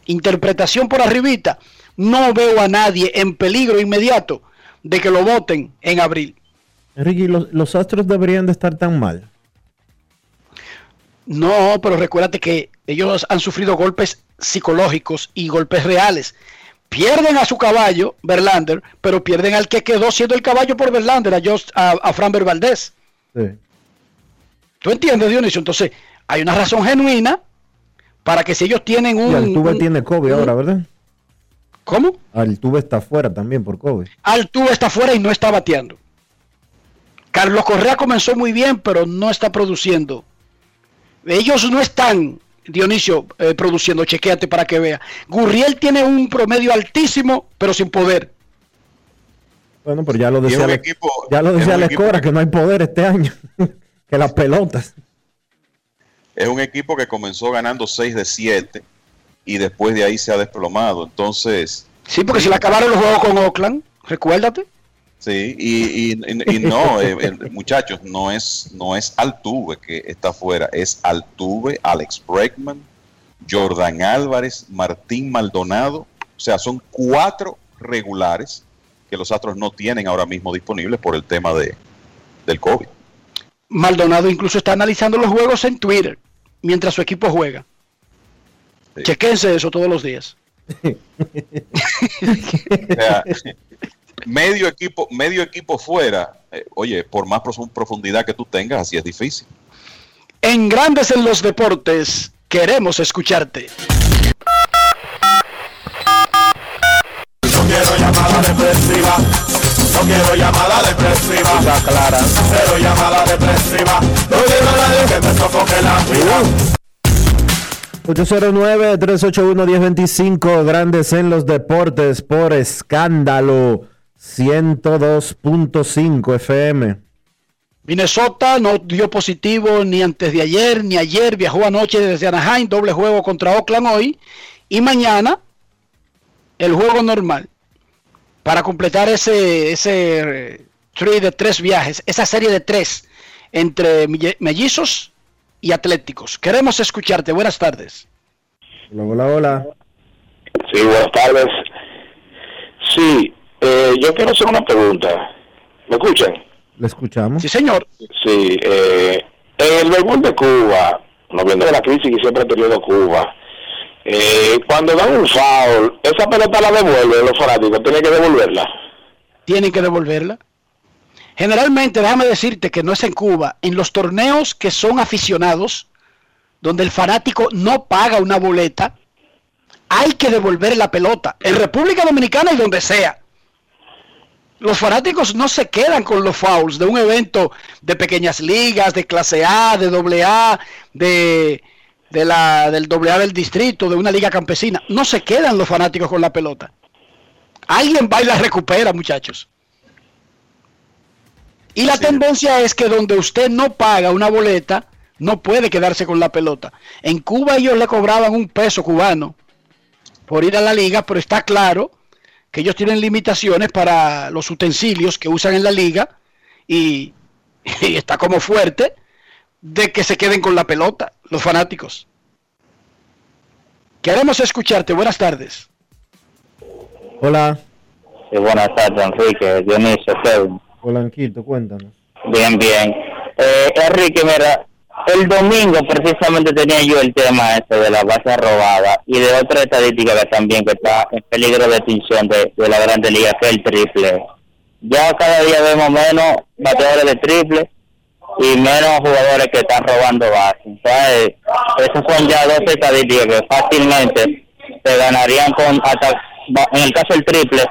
interpretación por arribita, no veo a nadie en peligro inmediato de que lo voten en abril. Ricky, los, los Astros deberían de estar tan mal. No, pero recuérdate que ellos han sufrido golpes psicológicos y golpes reales. Pierden a su caballo, Verlander, pero pierden al que quedó siendo el caballo por Verlander, a, Just, a, a Valdez. Sí. ¿Tú entiendes, Dionisio? Entonces, hay una razón genuina para que si ellos tienen un... Y Altuve un- tiene COVID un- ahora, ¿verdad? ¿Cómo? Altuve está fuera también por COVID. Altuve está fuera y no está bateando. Carlos Correa comenzó muy bien, pero no está produciendo. Ellos no están, Dionisio, eh, produciendo. Chequéate para que vea. Gurriel tiene un promedio altísimo, pero sin poder. Bueno, pero ya lo decía, un Ale- equipo- ya lo decía un Alex equipo Cora, que no hay poder este año. que las pelotas. Es un equipo que comenzó ganando 6 de 7 y después de ahí se ha desplomado. Entonces, Sí, porque se le acabaron los juegos con Oakland, recuérdate. sí, y, y- y- y no, eh, eh, muchachos, no es, no es Altuve que está afuera, es Altuve, Alex Bregman, Jordan Álvarez, Martín Maldonado. O sea, son cuatro regulares que los Astros no tienen ahora mismo disponibles por el tema de, del COVID. Maldonado incluso está analizando los juegos en Twitter mientras su equipo juega. Chequense eso todos los días. O sea, medio equipo, medio equipo fuera, eh, oye, por más profu- profundidad que tú tengas, así es difícil. En Grandes en los Deportes, queremos escucharte. No quiero llamada depresiva. No quiero llamada depresiva. clara. Llamada depresiva. No quiero a nadie que me sofoque la vida. 809-381-1025, grandes en los deportes por escándalo 102.5 FM. Minnesota no dio positivo ni antes de ayer ni ayer. Viajó anoche desde Anaheim, doble juego contra Oakland hoy. Y mañana el juego normal. Para completar ese, ese eh, de tres viajes, esa serie de tres entre mellizos y atléticos. Queremos escucharte. Buenas tardes. Hola, hola, hola. Sí, buenas tardes. Sí, eh, yo quiero hacer una pregunta. ¿Me escuchan? Le escuchamos. Sí, señor. Sí, eh, en el béisbol de Cuba, no viendo de la crisis que siempre ha tenido Cuba, eh, cuando dan un foul, esa pelota la devuelve los fanáticos, tiene que devolverla. Tienen que devolverla. Generalmente, déjame decirte que no es en Cuba, en los torneos que son aficionados, donde el fanático no paga una boleta, hay que devolver la pelota. En República Dominicana y donde sea. Los fanáticos no se quedan con los fouls de un evento de pequeñas ligas, de clase A, de doble A, de, la, del doble A del distrito, de una liga campesina. No se quedan los fanáticos con la pelota. Alguien va y la recupera, muchachos. Y la tendencia es que donde usted no paga una boleta, no puede quedarse con la pelota. En Cuba ellos le cobraban un peso cubano por ir a la liga, pero está claro que ellos tienen limitaciones para los utensilios que usan en la liga y, y está como fuerte de que se queden con la pelota los fanáticos. Queremos escucharte. Buenas tardes. Hola. Sí, buenas tardes, Enrique. Dionisio, Kevin. Polanquito, cuéntanos. Bien, bien. Eh, Enrique, mira, el domingo precisamente tenía yo el tema ese de la base robada y de otra estadística que también que está en peligro de extinción de, de la Grande Liga, que el triple. Ya cada día vemos menos bateadores de triple y menos jugadores que están robando base. Entonces, esas son ya dos estadísticas que fácilmente se ganarían con hasta, en el caso del triple,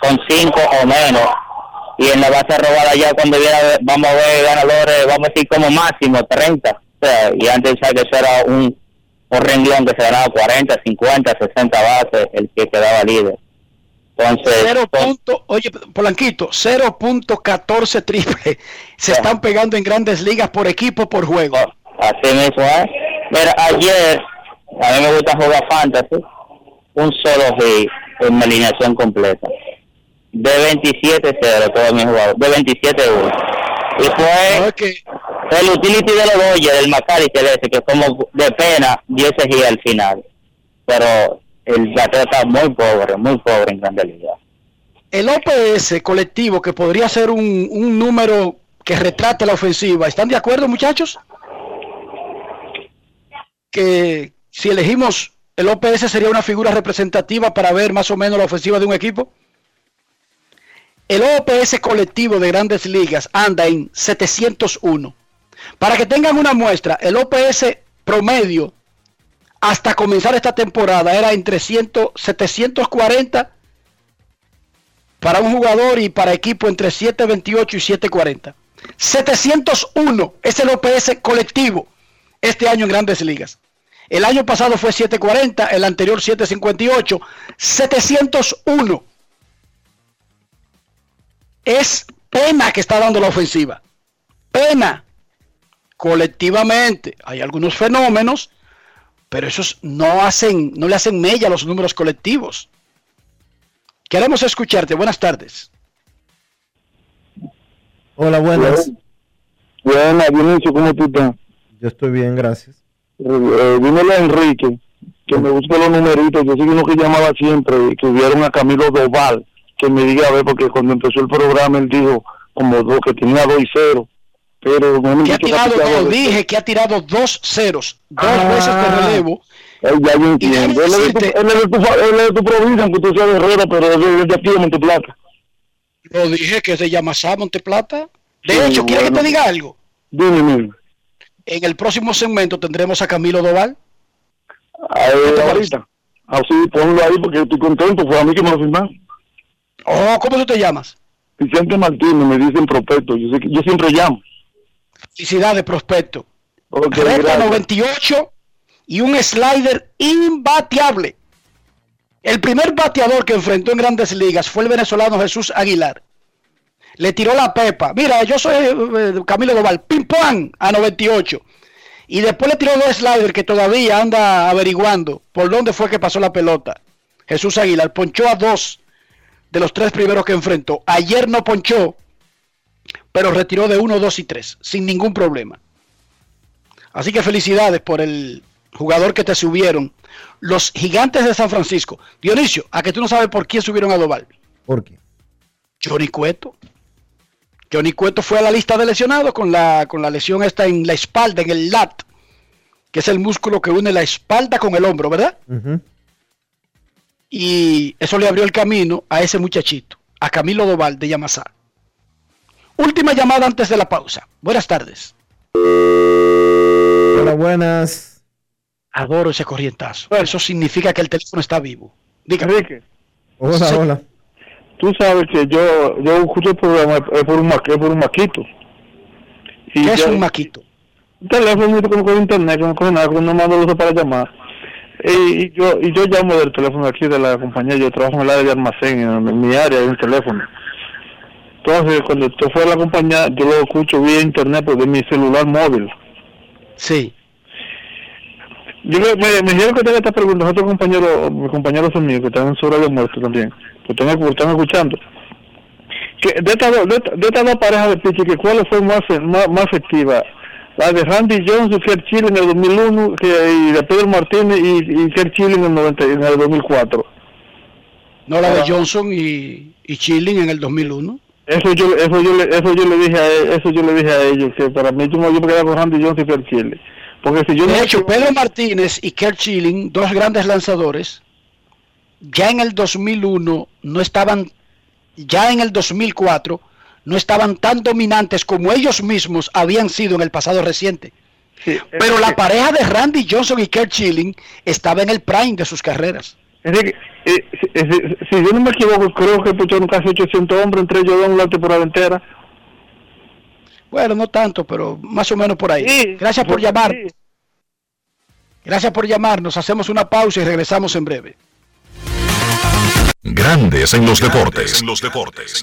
con cinco o menos y en la base robada ya cuando viera vamos a ver ganadores, vamos a decir como máximo 30. O sea, y antes ya que eso era un, un renglón que se ganaba 40, 50, 60 bases, el que quedaba líder. Entonces, Cero punto, oye, Polanquito, 0.14 triple. Se están pegando en grandes ligas por equipo, por juego. así mismo es. Mira, ayer, a mí me gusta jugar fantasy, un solo hit en mi alineación completa de 27-0 todos mis jugadores, de 27-1. Y fue el utility de los Dodgers, del Macari ese, que como de pena dio ese gira al final. Pero el bateo está muy pobre, muy pobre en Grande Liga. El OPS colectivo, que podría ser un, un número que retrate la ofensiva, ¿están de acuerdo, muchachos? Que si elegimos el OPS sería una figura representativa para ver más o menos la ofensiva de un equipo. El OPS colectivo de grandes ligas anda en 701. Para que tengan una muestra, el OPS promedio hasta comenzar esta temporada era entre 100, 740 para un jugador y para equipo entre 728 y 740. 701 es el OPS colectivo este año en grandes ligas. El año pasado fue 740, el anterior 758, 701 es pena que está dando la ofensiva. Pena. Colectivamente. Hay algunos fenómenos, pero esos no hacen, no le hacen mella a los números colectivos. Queremos escucharte. Buenas tardes. Hola, buenas. Buenas, Dionisio, ¿cómo tú estás? Yo estoy bien, gracias. Eh, dímelo a Enrique, que me busque los numeritos. Yo soy uno que llamaba siempre, que vieron a Camilo Doval que me diga a ver, porque cuando empezó el programa él dijo como dos, que tenía dos y cero. Pero no que ha tirado, dos, dije que ha tirado dos ceros, dos Ah. veces de relevo. Eh, ya yo entiendo. Él es, de tu, él, es de tu, él es de tu provincia, aunque tú seas de Herrera, pero es de, es de aquí de Monteplata. Lo dije que se llama Sá Monteplata. De Sí, hecho, ¿quiere que te diga algo? Dime, dime. En el próximo segmento tendremos a Camilo Doval. Ahí, ahorita. Así, ponlo ahí porque estoy contento. Fue a mí que me lo firmaron. Oh, ¿cómo tú te llamas? Vicente Martínez, me dicen prospecto. Yo, sé que- yo siempre llamo. Felicidades, prospecto. Ok, Recta gracias. 98 y un slider imbateable. El primer bateador que enfrentó en grandes ligas fue el venezolano Jesús Aguilar. Le tiró la pepa. Mira, yo soy eh, Camilo Doval. Pim pam a 98. Y después le tiró dos sliders que todavía anda averiguando por dónde fue que pasó la pelota. Jesús Aguilar ponchó a dos de los tres primeros que enfrentó. Ayer no ponchó, pero retiró de 1, 2 y 3 sin ningún problema. Así que felicidades por el jugador que te subieron. Los gigantes de San Francisco. Dionisio, a que tú no sabes por quién subieron a Doval. ¿Por qué? Johnny Cueto. Johnny Cueto fue a la lista de lesionados con la, con la lesión esta en la espalda, en el lat, que es el músculo que une la espalda con el hombro, ¿verdad? Y eso le abrió el camino a ese muchachito, a Camilo Doval de Yamasá. Última llamada antes de la pausa. Buenas tardes. Hola, buenas. Adoro ese corrientazo. Eso significa que el teléfono está vivo. Diga. Enrique, Hola, Sí. hola. tú sabes que yo, yo escucho el programa es por un, es por un maquito. Y ¿Qué es un maquito? Un teléfono que no coge internet, que no coge nada, que no mando uso para llamar. Y, yo y yo llamo del teléfono aquí de la compañía, yo trabajo en el área de almacén, en, en mi área hay un teléfono. Entonces, cuando estoy fuera de la compañía, yo lo escucho vía internet, pues de mi celular móvil. Sí. Yo me, me, dijeron que tenga esta pregunta, otros compañeros, mis compañeros son míos, que están en su hora de muerto también, que están, que están escuchando. Que de estas dos, de, de estas dos parejas de pitcher, que ¿cuál fue más, más, más efectiva? La de Randy Jones y Kerr Chile en el 2001, que, y de Pedro Martínez y, y Kerr Chile en el, 90, en el 2004. No la de Johnson y, y Chilling en el 2001. Eso yo, eso yo, le, eso yo le dije a eso yo le dije a ellos que para mí yo me yo me quedaba con Randy Jones y Kerr Chile, porque si yo de no hecho, Pedro Martínez y Kurt Schilling, dos grandes lanzadores, ya en el 2001 no estaban, ya en el 2004 no estaban tan dominantes como ellos mismos habían sido en el pasado reciente. Pero la pareja de Randy Johnson y Kurt Schilling estaba en el prime de sus carreras. Enrique, eh, si, si- si yo no me equivoco, creo que pucharon casi 800 hombres entre ellos dos en la temporada entera. Bueno, no tanto, pero más o menos por ahí. Gracias por llamar. Gracias por llamarnos. Hacemos una pausa y regresamos en breve. Grandes en los deportes. los deportes.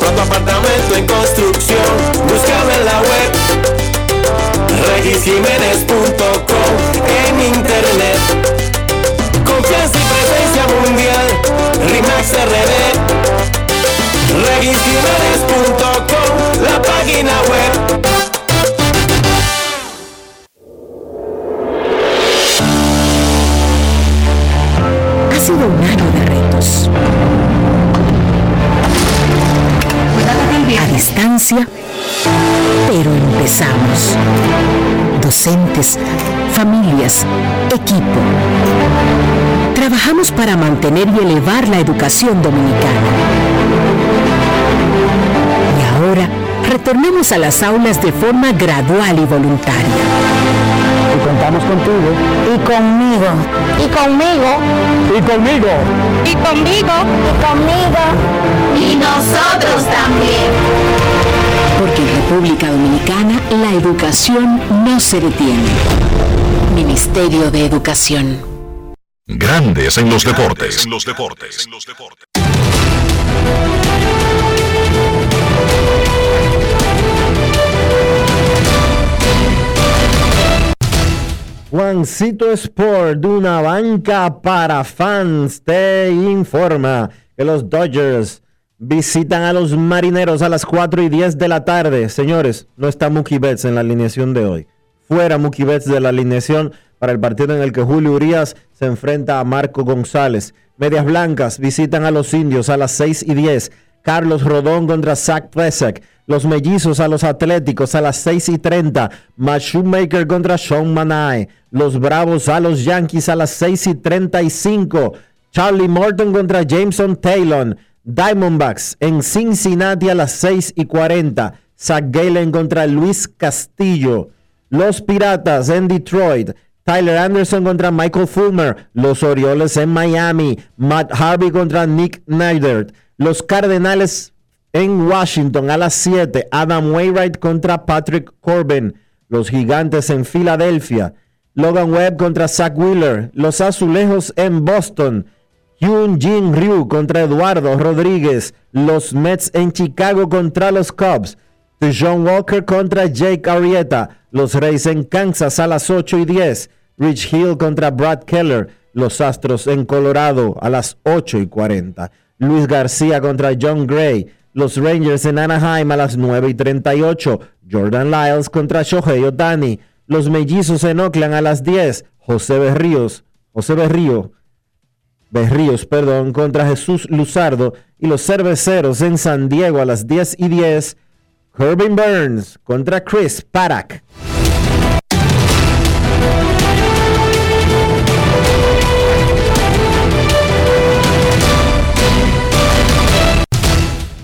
Compra tu apartamento en construcción, búscame en la web regisjiménez.com en internet. Confianza y presencia mundial, RIMAX RD. regisjiménez.com, la página web. Ha sido un año de retos. A distancia, pero empezamos. Docentes, familias, equipo. Trabajamos para mantener y elevar la educación dominicana. Y ahora, retornemos a las aulas de forma gradual y voluntaria. Y contamos contigo. Y conmigo. Y conmigo. Y conmigo. Y conmigo. Y conmigo. Y nosotros también. Porque en República Dominicana la educación no se detiene. Ministerio de Educación. Grandes en los deportes. los deportes. Juancito Sport, de una banca para fans, te informa que los Dodgers visitan a los marineros a las 4 y 10 de la tarde. Señores, no está Mookie Betts en la alineación de hoy. Fuera Mookie Betts de la alineación para el partido en el que Julio Urias se enfrenta a Marco González. Medias Blancas visitan a los indios a las 6 y 10. Carlos Rodón contra Zach Plesak. Los mellizos a los atléticos a las 6 y 30. Matt Shoemaker contra Sean Manai. Los bravos a los Yankees a las 6 y 35. Charlie Morton contra Jameson Taylor. Diamondbacks en Cincinnati a las 6 y 40. Zach Galen contra Luis Castillo. Los Piratas en Detroit. Tyler Anderson contra Michael Fulmer. Los Orioles en Miami. Matt Harvey contra Nick Neidert. Los Cardenales en Washington a las 7. Adam Wainwright contra Patrick Corbin. Los Gigantes en Filadelfia. Logan Webb contra Zach Wheeler. Los Azulejos en Boston. Hyun Jin Ryu contra Eduardo Rodríguez. Los Mets en Chicago contra los Cubs. John Walker contra Jake Arrieta. Los Reyes en Kansas a las 8 y 10. Rich Hill contra Brad Keller. Los Astros en Colorado a las 8 y 40. Luis García contra John Gray. Los Rangers en Anaheim a las 9 y 38. Jordan Lyles contra Shohei Otani. Los Mellizos en Oakland a las 10. José Berríos, José Berrío, Berríos, perdón, contra Jesús Luzardo. Y los Cerveceros en San Diego a las 10 y 10. Corbin Burns contra Chris Parak.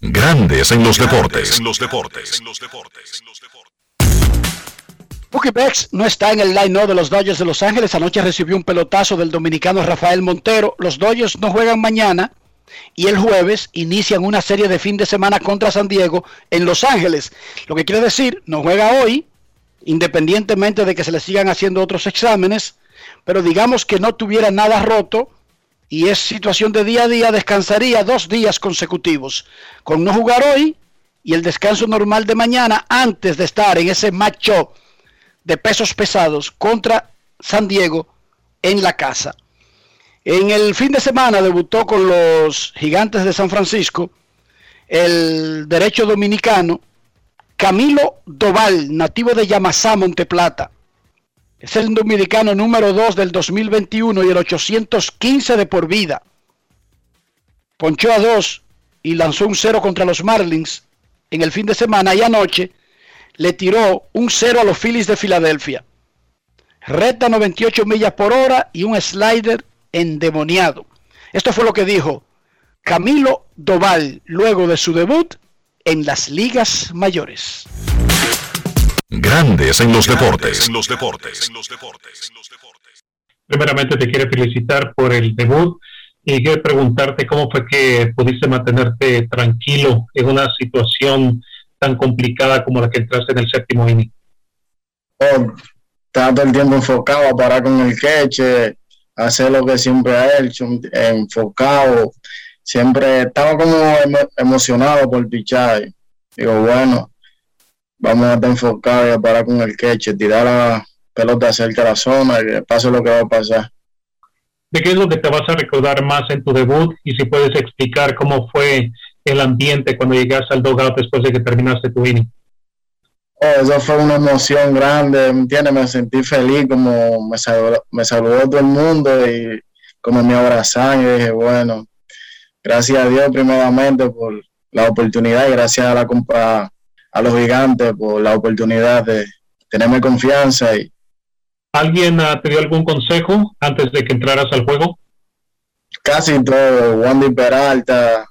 Grandes en los deportes. En los deportes. Mookie Betts no está en el line de los Dodgers de Los Ángeles. Anoche recibió un pelotazo del dominicano Rafael Montero. Los Dodgers no juegan mañana y el jueves inician una serie de fin de semana contra San Diego en Los Ángeles. Lo que quiere decir, no juega hoy, independientemente de que se le sigan haciendo otros exámenes, pero digamos que no tuviera nada roto y es situación de día a día, descansaría dos días consecutivos con no jugar hoy y el descanso normal de mañana antes de estar en ese macho de pesos pesados contra San Diego en la casa. En el fin de semana debutó con los gigantes de San Francisco el derecho dominicano Camilo Doval, nativo de Yamasá, Monteplata. Es el dominicano número 2 del 2021 y el 815 de por vida. Ponchó a 2 y lanzó un 0 contra los Marlins en el fin de semana y anoche le tiró un 0 a los Phillies de Filadelfia. Recta 98 millas por hora y un slider endemoniado. Esto fue lo que dijo Camilo Doval luego de su debut en las ligas mayores. Grandes en los deportes. En los deportes. Primeramente te quiero felicitar por el debut y quiero preguntarte cómo fue que pudiste mantenerte tranquilo en una situación tan complicada como la que entraste en el séptimo inning. Oh, estaba todo el tiempo enfocado a parar con el queche, hacer lo que siempre ha hecho, enfocado. Siempre estaba como emocionado por pichar. Digo, bueno, vamos a estar enfocados y a parar con el queche, tirar la pelota cerca de la zona, que pase lo que va a pasar. ¿De qué es lo que te vas a recordar más en tu debut? Y si puedes explicar cómo fue el ambiente cuando llegaste al dugout después de que terminaste tu inning. Oh, eso fue una emoción grande, ¿me entiendes? Me sentí feliz, como me saludó, me saludó todo el mundo y como me abrazaron y dije, bueno, gracias a Dios primeramente por la oportunidad y gracias a la compa a los gigantes por la oportunidad de tenerme confianza. Y... ¿Alguien uh, te dio algún consejo antes de que entraras al juego? Casi todo, Wandy Peralta,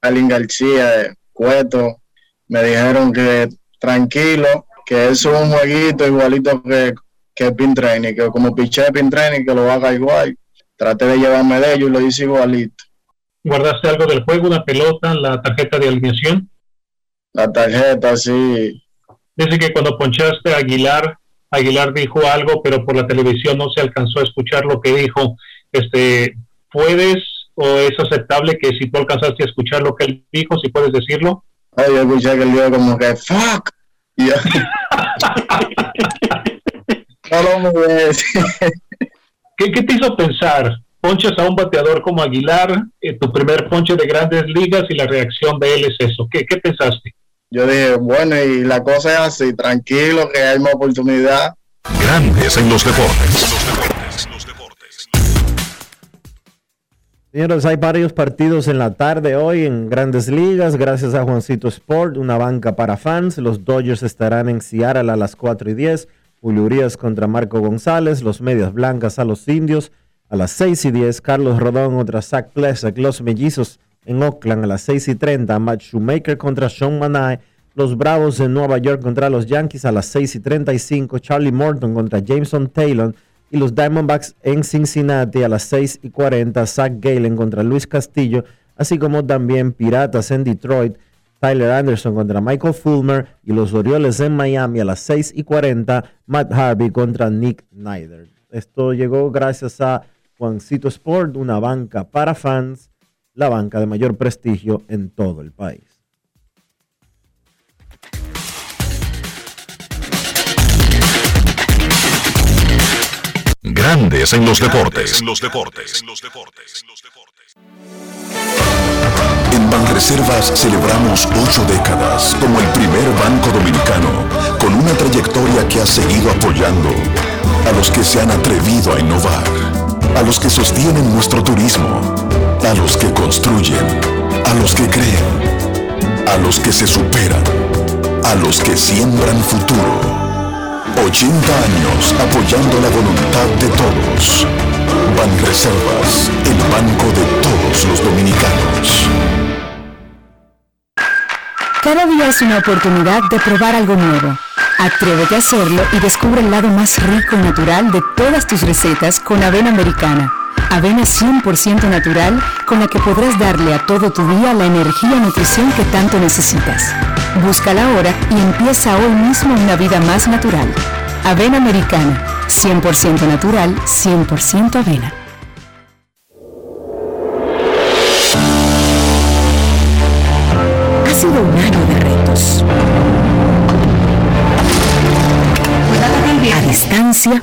Alin García, Cueto, me dijeron que tranquilo, que eso es un jueguito igualito que, que Pin Training, que como piché Pin Training, que lo haga igual. Traté de llevarme de ellos y lo hice igualito. ¿Guardaste algo del juego, una pelota, la tarjeta de alineación? La tarjeta, sí. Dice que cuando ponchaste a Aguilar, Aguilar dijo algo, pero por la televisión no se alcanzó a escuchar lo que dijo. Este, ¿Puedes o es aceptable que si tú alcanzaste a escuchar lo que él dijo, si puedes decirlo? Ay, yo escuché que él dijo como que fuck. ¿Qué, ¿Qué te hizo pensar? Ponchas a un bateador como Aguilar, eh, tu primer ponche de grandes ligas y la reacción de él es eso. ¿Qué, qué pensaste? Yo dije, bueno, y la cosa es así, tranquilo, que hay más oportunidad. Grandes en los deportes. Señores, hay varios partidos en la tarde hoy en grandes ligas, gracias a Juancito Sport, una banca para fans. Los Dodgers estarán en Seattle a las 4 y 10. Julio Urias contra Marco González, los Medias Blancas a los Indios a las 6 y 10. Carlos Rodón contra Zach Plesak, los Mellizos en Oakland a las 6 y 30. Matt Shoemaker contra Sean Manai. Los Bravos en Nueva York contra los Yankees a las 6 y 35. Charlie Morton contra Jameson Taylor. Y los Diamondbacks en Cincinnati a las 6 y 40. Zach Galen contra Luis Castillo así como también Piratas en Detroit, Tyler Anderson contra Michael Fulmer y los Orioles en Miami a las 6 y 40, Matt Harvey contra Nick Snyder. Esto llegó gracias a Juancito Sport, una banca para fans, la banca de mayor prestigio en todo el país. Grandes en los deportes. los deportes. En Banreservas celebramos ocho décadas como el primer banco dominicano con una trayectoria que ha seguido apoyando a los que se han atrevido a innovar, a los que sostienen nuestro turismo, a los que construyen, a los que creen, a los que se superan, a los que siembran futuro. 80 años apoyando la voluntad de todos. Banreservas, el banco de todos los dominicanos. Cada día es una oportunidad de probar algo nuevo. Atrévete a hacerlo y descubre el lado más rico y natural de todas tus recetas con avena americana. Avena 100% natural con la que podrás darle a todo tu día la energía y nutrición que tanto necesitas. Búscala ahora y empieza hoy mismo una vida más natural. Avena americana, 100% natural, 100% avena. Ha sido un año de retos. A distancia,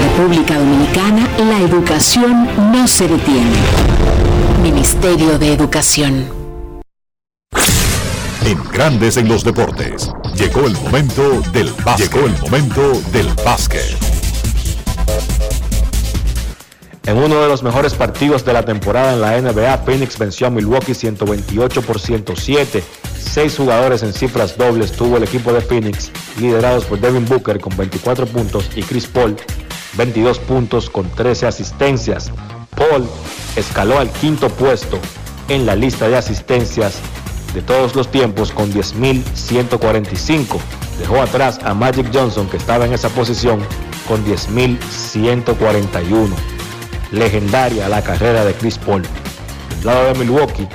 República Dominicana la educación no se detiene. Ministerio de Educación. En Grandes en los deportes. Llegó el momento del básquet. Llegó el momento del básquet. En uno de los mejores partidos de la temporada en la NBA, Phoenix venció a Milwaukee 128 por 107. Seis jugadores en cifras dobles tuvo el equipo de Phoenix, liderados por Devin Booker con 24 puntos y Chris Paul 22 puntos con 13 asistencias. Paul escaló al quinto puesto en la lista de asistencias de todos los tiempos con 10.145. Dejó atrás a Magic Johnson que estaba en esa posición con 10.141 legendaria la carrera de Chris Paul. Del lado de Milwaukee,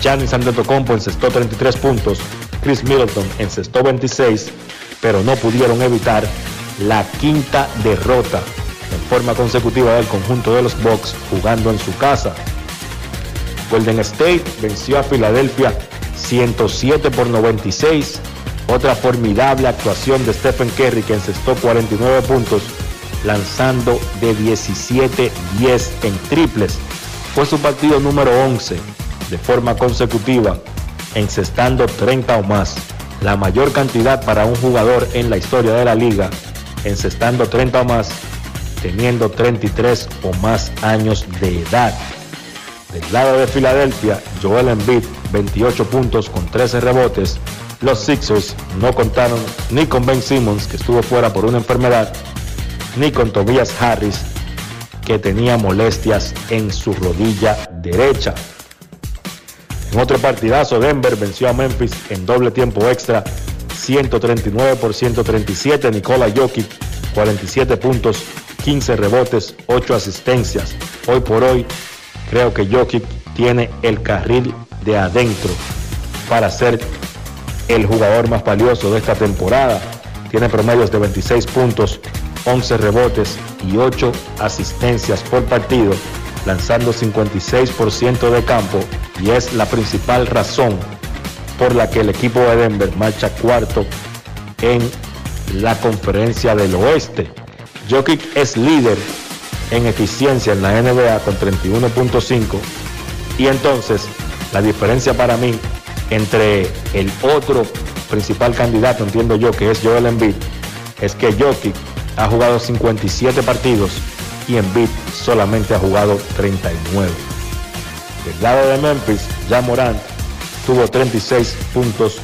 Giannis Antetokounmpo encestó 33 puntos, Chris Middleton encestó 26, pero no pudieron evitar la quinta derrota en forma consecutiva del conjunto de los Bucks jugando en su casa. Golden State venció a Filadelfia 107 por 96. Otra formidable actuación de Stephen Curry que encestó 49 puntos lanzando de 17-10 en triples. Fue su partido número 11 de forma consecutiva, encestando 30 o más, la mayor cantidad para un jugador en la historia de la liga, encestando 30 o más, teniendo 33 o más años de edad. Del lado de Filadelfia, Joel Embiid, 28 puntos con 13 rebotes. Los Sixers no contaron ni con Ben Simmons, que estuvo fuera por una enfermedad, ni con Tobias Harris, que tenía molestias en su rodilla derecha. En otro partidazo, Denver venció a Memphis en doble tiempo extra, 139 por 137. Nikola Jokic, 47 puntos, 15 rebotes, 8 asistencias. Hoy por hoy, creo que Jokic tiene el carril de adentro para ser el jugador más valioso de esta temporada. Tiene promedios de 26 puntos, 11 rebotes y 8 asistencias por partido, lanzando 56% de campo y es la principal razón por la que el equipo de Denver marcha cuarto en la conferencia del oeste. Jokic es líder en eficiencia en la NBA con 31.5 y entonces la diferencia para mí entre el otro principal candidato, entiendo yo, que es Joel Embiid, es que Jokic ha jugado 57 partidos y Embiid solamente ha jugado 39. Del lado de Memphis, ya Morant tuvo 36 puntos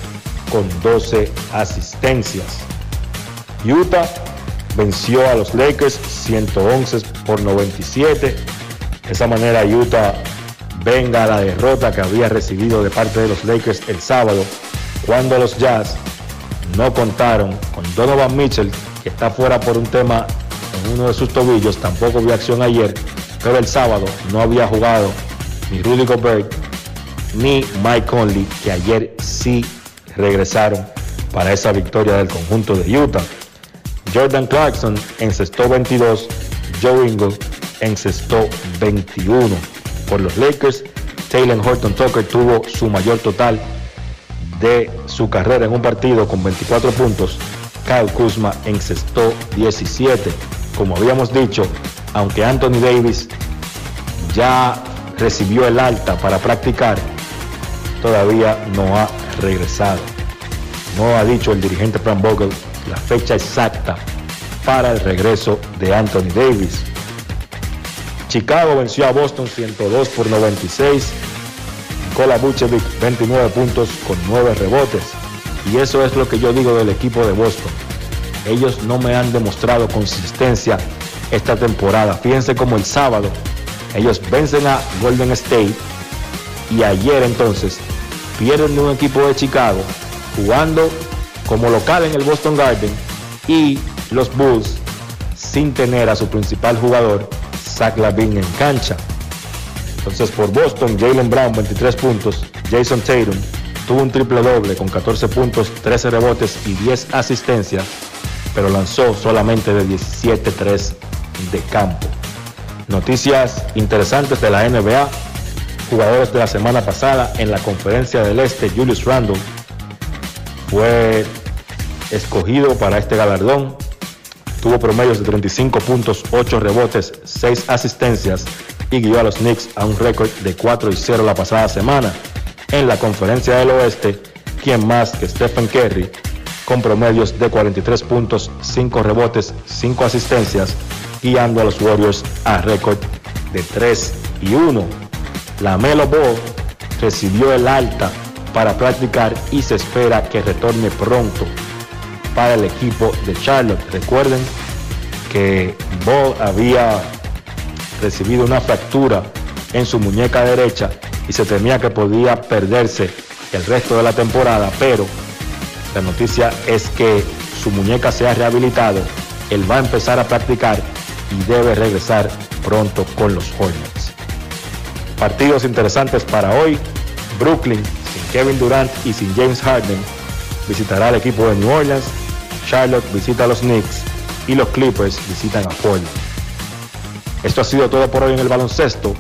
con 12 asistencias. Utah venció a los Lakers 111 por 97. De esa manera Utah venga la derrota que había recibido de parte de los Lakers el sábado, cuando los Jazz no contaron con Donovan Mitchell, que está fuera por un tema en uno de sus tobillos, tampoco vio acción ayer, pero el sábado no había jugado ni Rudy Gobert ni Mike Conley, que ayer sí regresaron para esa victoria del conjunto de Utah. Jordan Clarkson encestó 22, Joe Ingles encestó 21. Por los Lakers, Taylor Horton Tucker tuvo su mayor total de su carrera en un partido con 24 puntos. Kyle Kuzma encestó 17. Como habíamos dicho, aunque Anthony Davis ya recibió el alta para practicar, todavía no ha regresado. No ha dicho el dirigente Frank Vogel la fecha exacta para el regreso de Anthony Davis. Chicago venció a Boston 102 por 96. Nikola Vucevic 29 puntos con 9 rebotes. Y eso es lo que yo digo del equipo de Boston. Ellos no me han demostrado consistencia esta temporada. Fíjense como el sábado ellos vencen a Golden State y ayer entonces pierden de un equipo de Chicago jugando como local en el Boston Garden y los Bulls sin tener a su principal jugador, Zach Lavin, en cancha. Entonces por Boston, Jalen Brown 23 puntos, Jason Tatum tuvo un triple doble con 14 puntos, 13 rebotes y 10 asistencias, pero lanzó solamente de 17-3 de campo. Noticias interesantes de la NBA. Jugadores de la semana pasada en la conferencia del Este, Julius Randle fue escogido para este galardón. Tuvo promedios de 35 puntos, 8 rebotes, 6 asistencias y guió a los Knicks a un récord de 4 y 0 la pasada semana. En la conferencia del oeste, quien más que Stephen Curry, con promedios de 43 puntos, 5 rebotes, 5 asistencias, guiando a los Warriors a récord de 3 y 1. La Melo Ball recibió el alta para practicar y se espera que retorne pronto para el equipo de Charlotte. Recuerden que Ball había recibido una fractura en su muñeca derecha y se temía que podía perderse el resto de la temporada, pero la noticia es que su muñeca se ha rehabilitado, él va a empezar a practicar y debe regresar pronto con los Hornets. Partidos interesantes para hoy. Brooklyn sin Kevin Durant y sin James Harden visitará al equipo de New Orleans. Charlotte visita a los Knicks y los Clippers visitan a Portland. Esto ha sido todo por hoy en el baloncesto.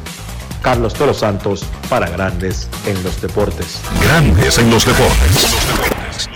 Carlos de los Santos para Grandes en los Deportes. Grandes en los Deportes.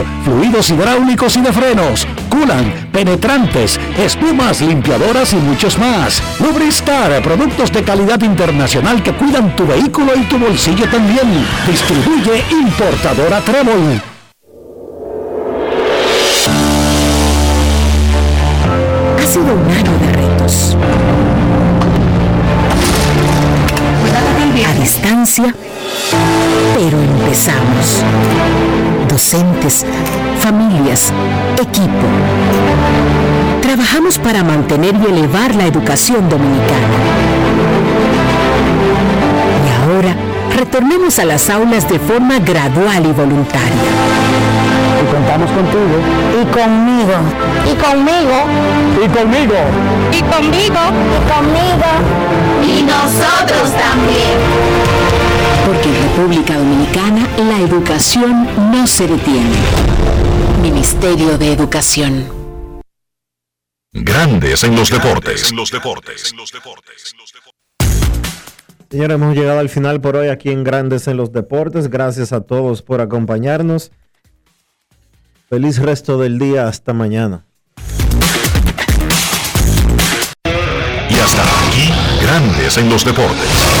fluidos hidráulicos y de frenos. culan, penetrantes, espumas, limpiadoras y muchos más. Lubristar, productos de calidad internacional que cuidan tu vehículo y tu bolsillo también. Distribuye importadora Trébol. Ha sido un año de retos. A distancia, pero empezamos. Docentes, familias, equipo. Trabajamos para mantener y elevar la educación dominicana. Y ahora, retornemos a las aulas de forma gradual y voluntaria. Y contamos contigo. Y conmigo. Y conmigo. Y conmigo. Y conmigo. Y conmigo. Y nosotros también. Porque en República Dominicana la educación no se detiene. Ministerio de Educación. Grandes en los deportes. los deportes. Señores, hemos llegado al final por hoy aquí en Grandes en los Deportes. Gracias a todos por acompañarnos. Feliz resto del día. Hasta mañana. Y hasta aquí, Grandes en los deportes.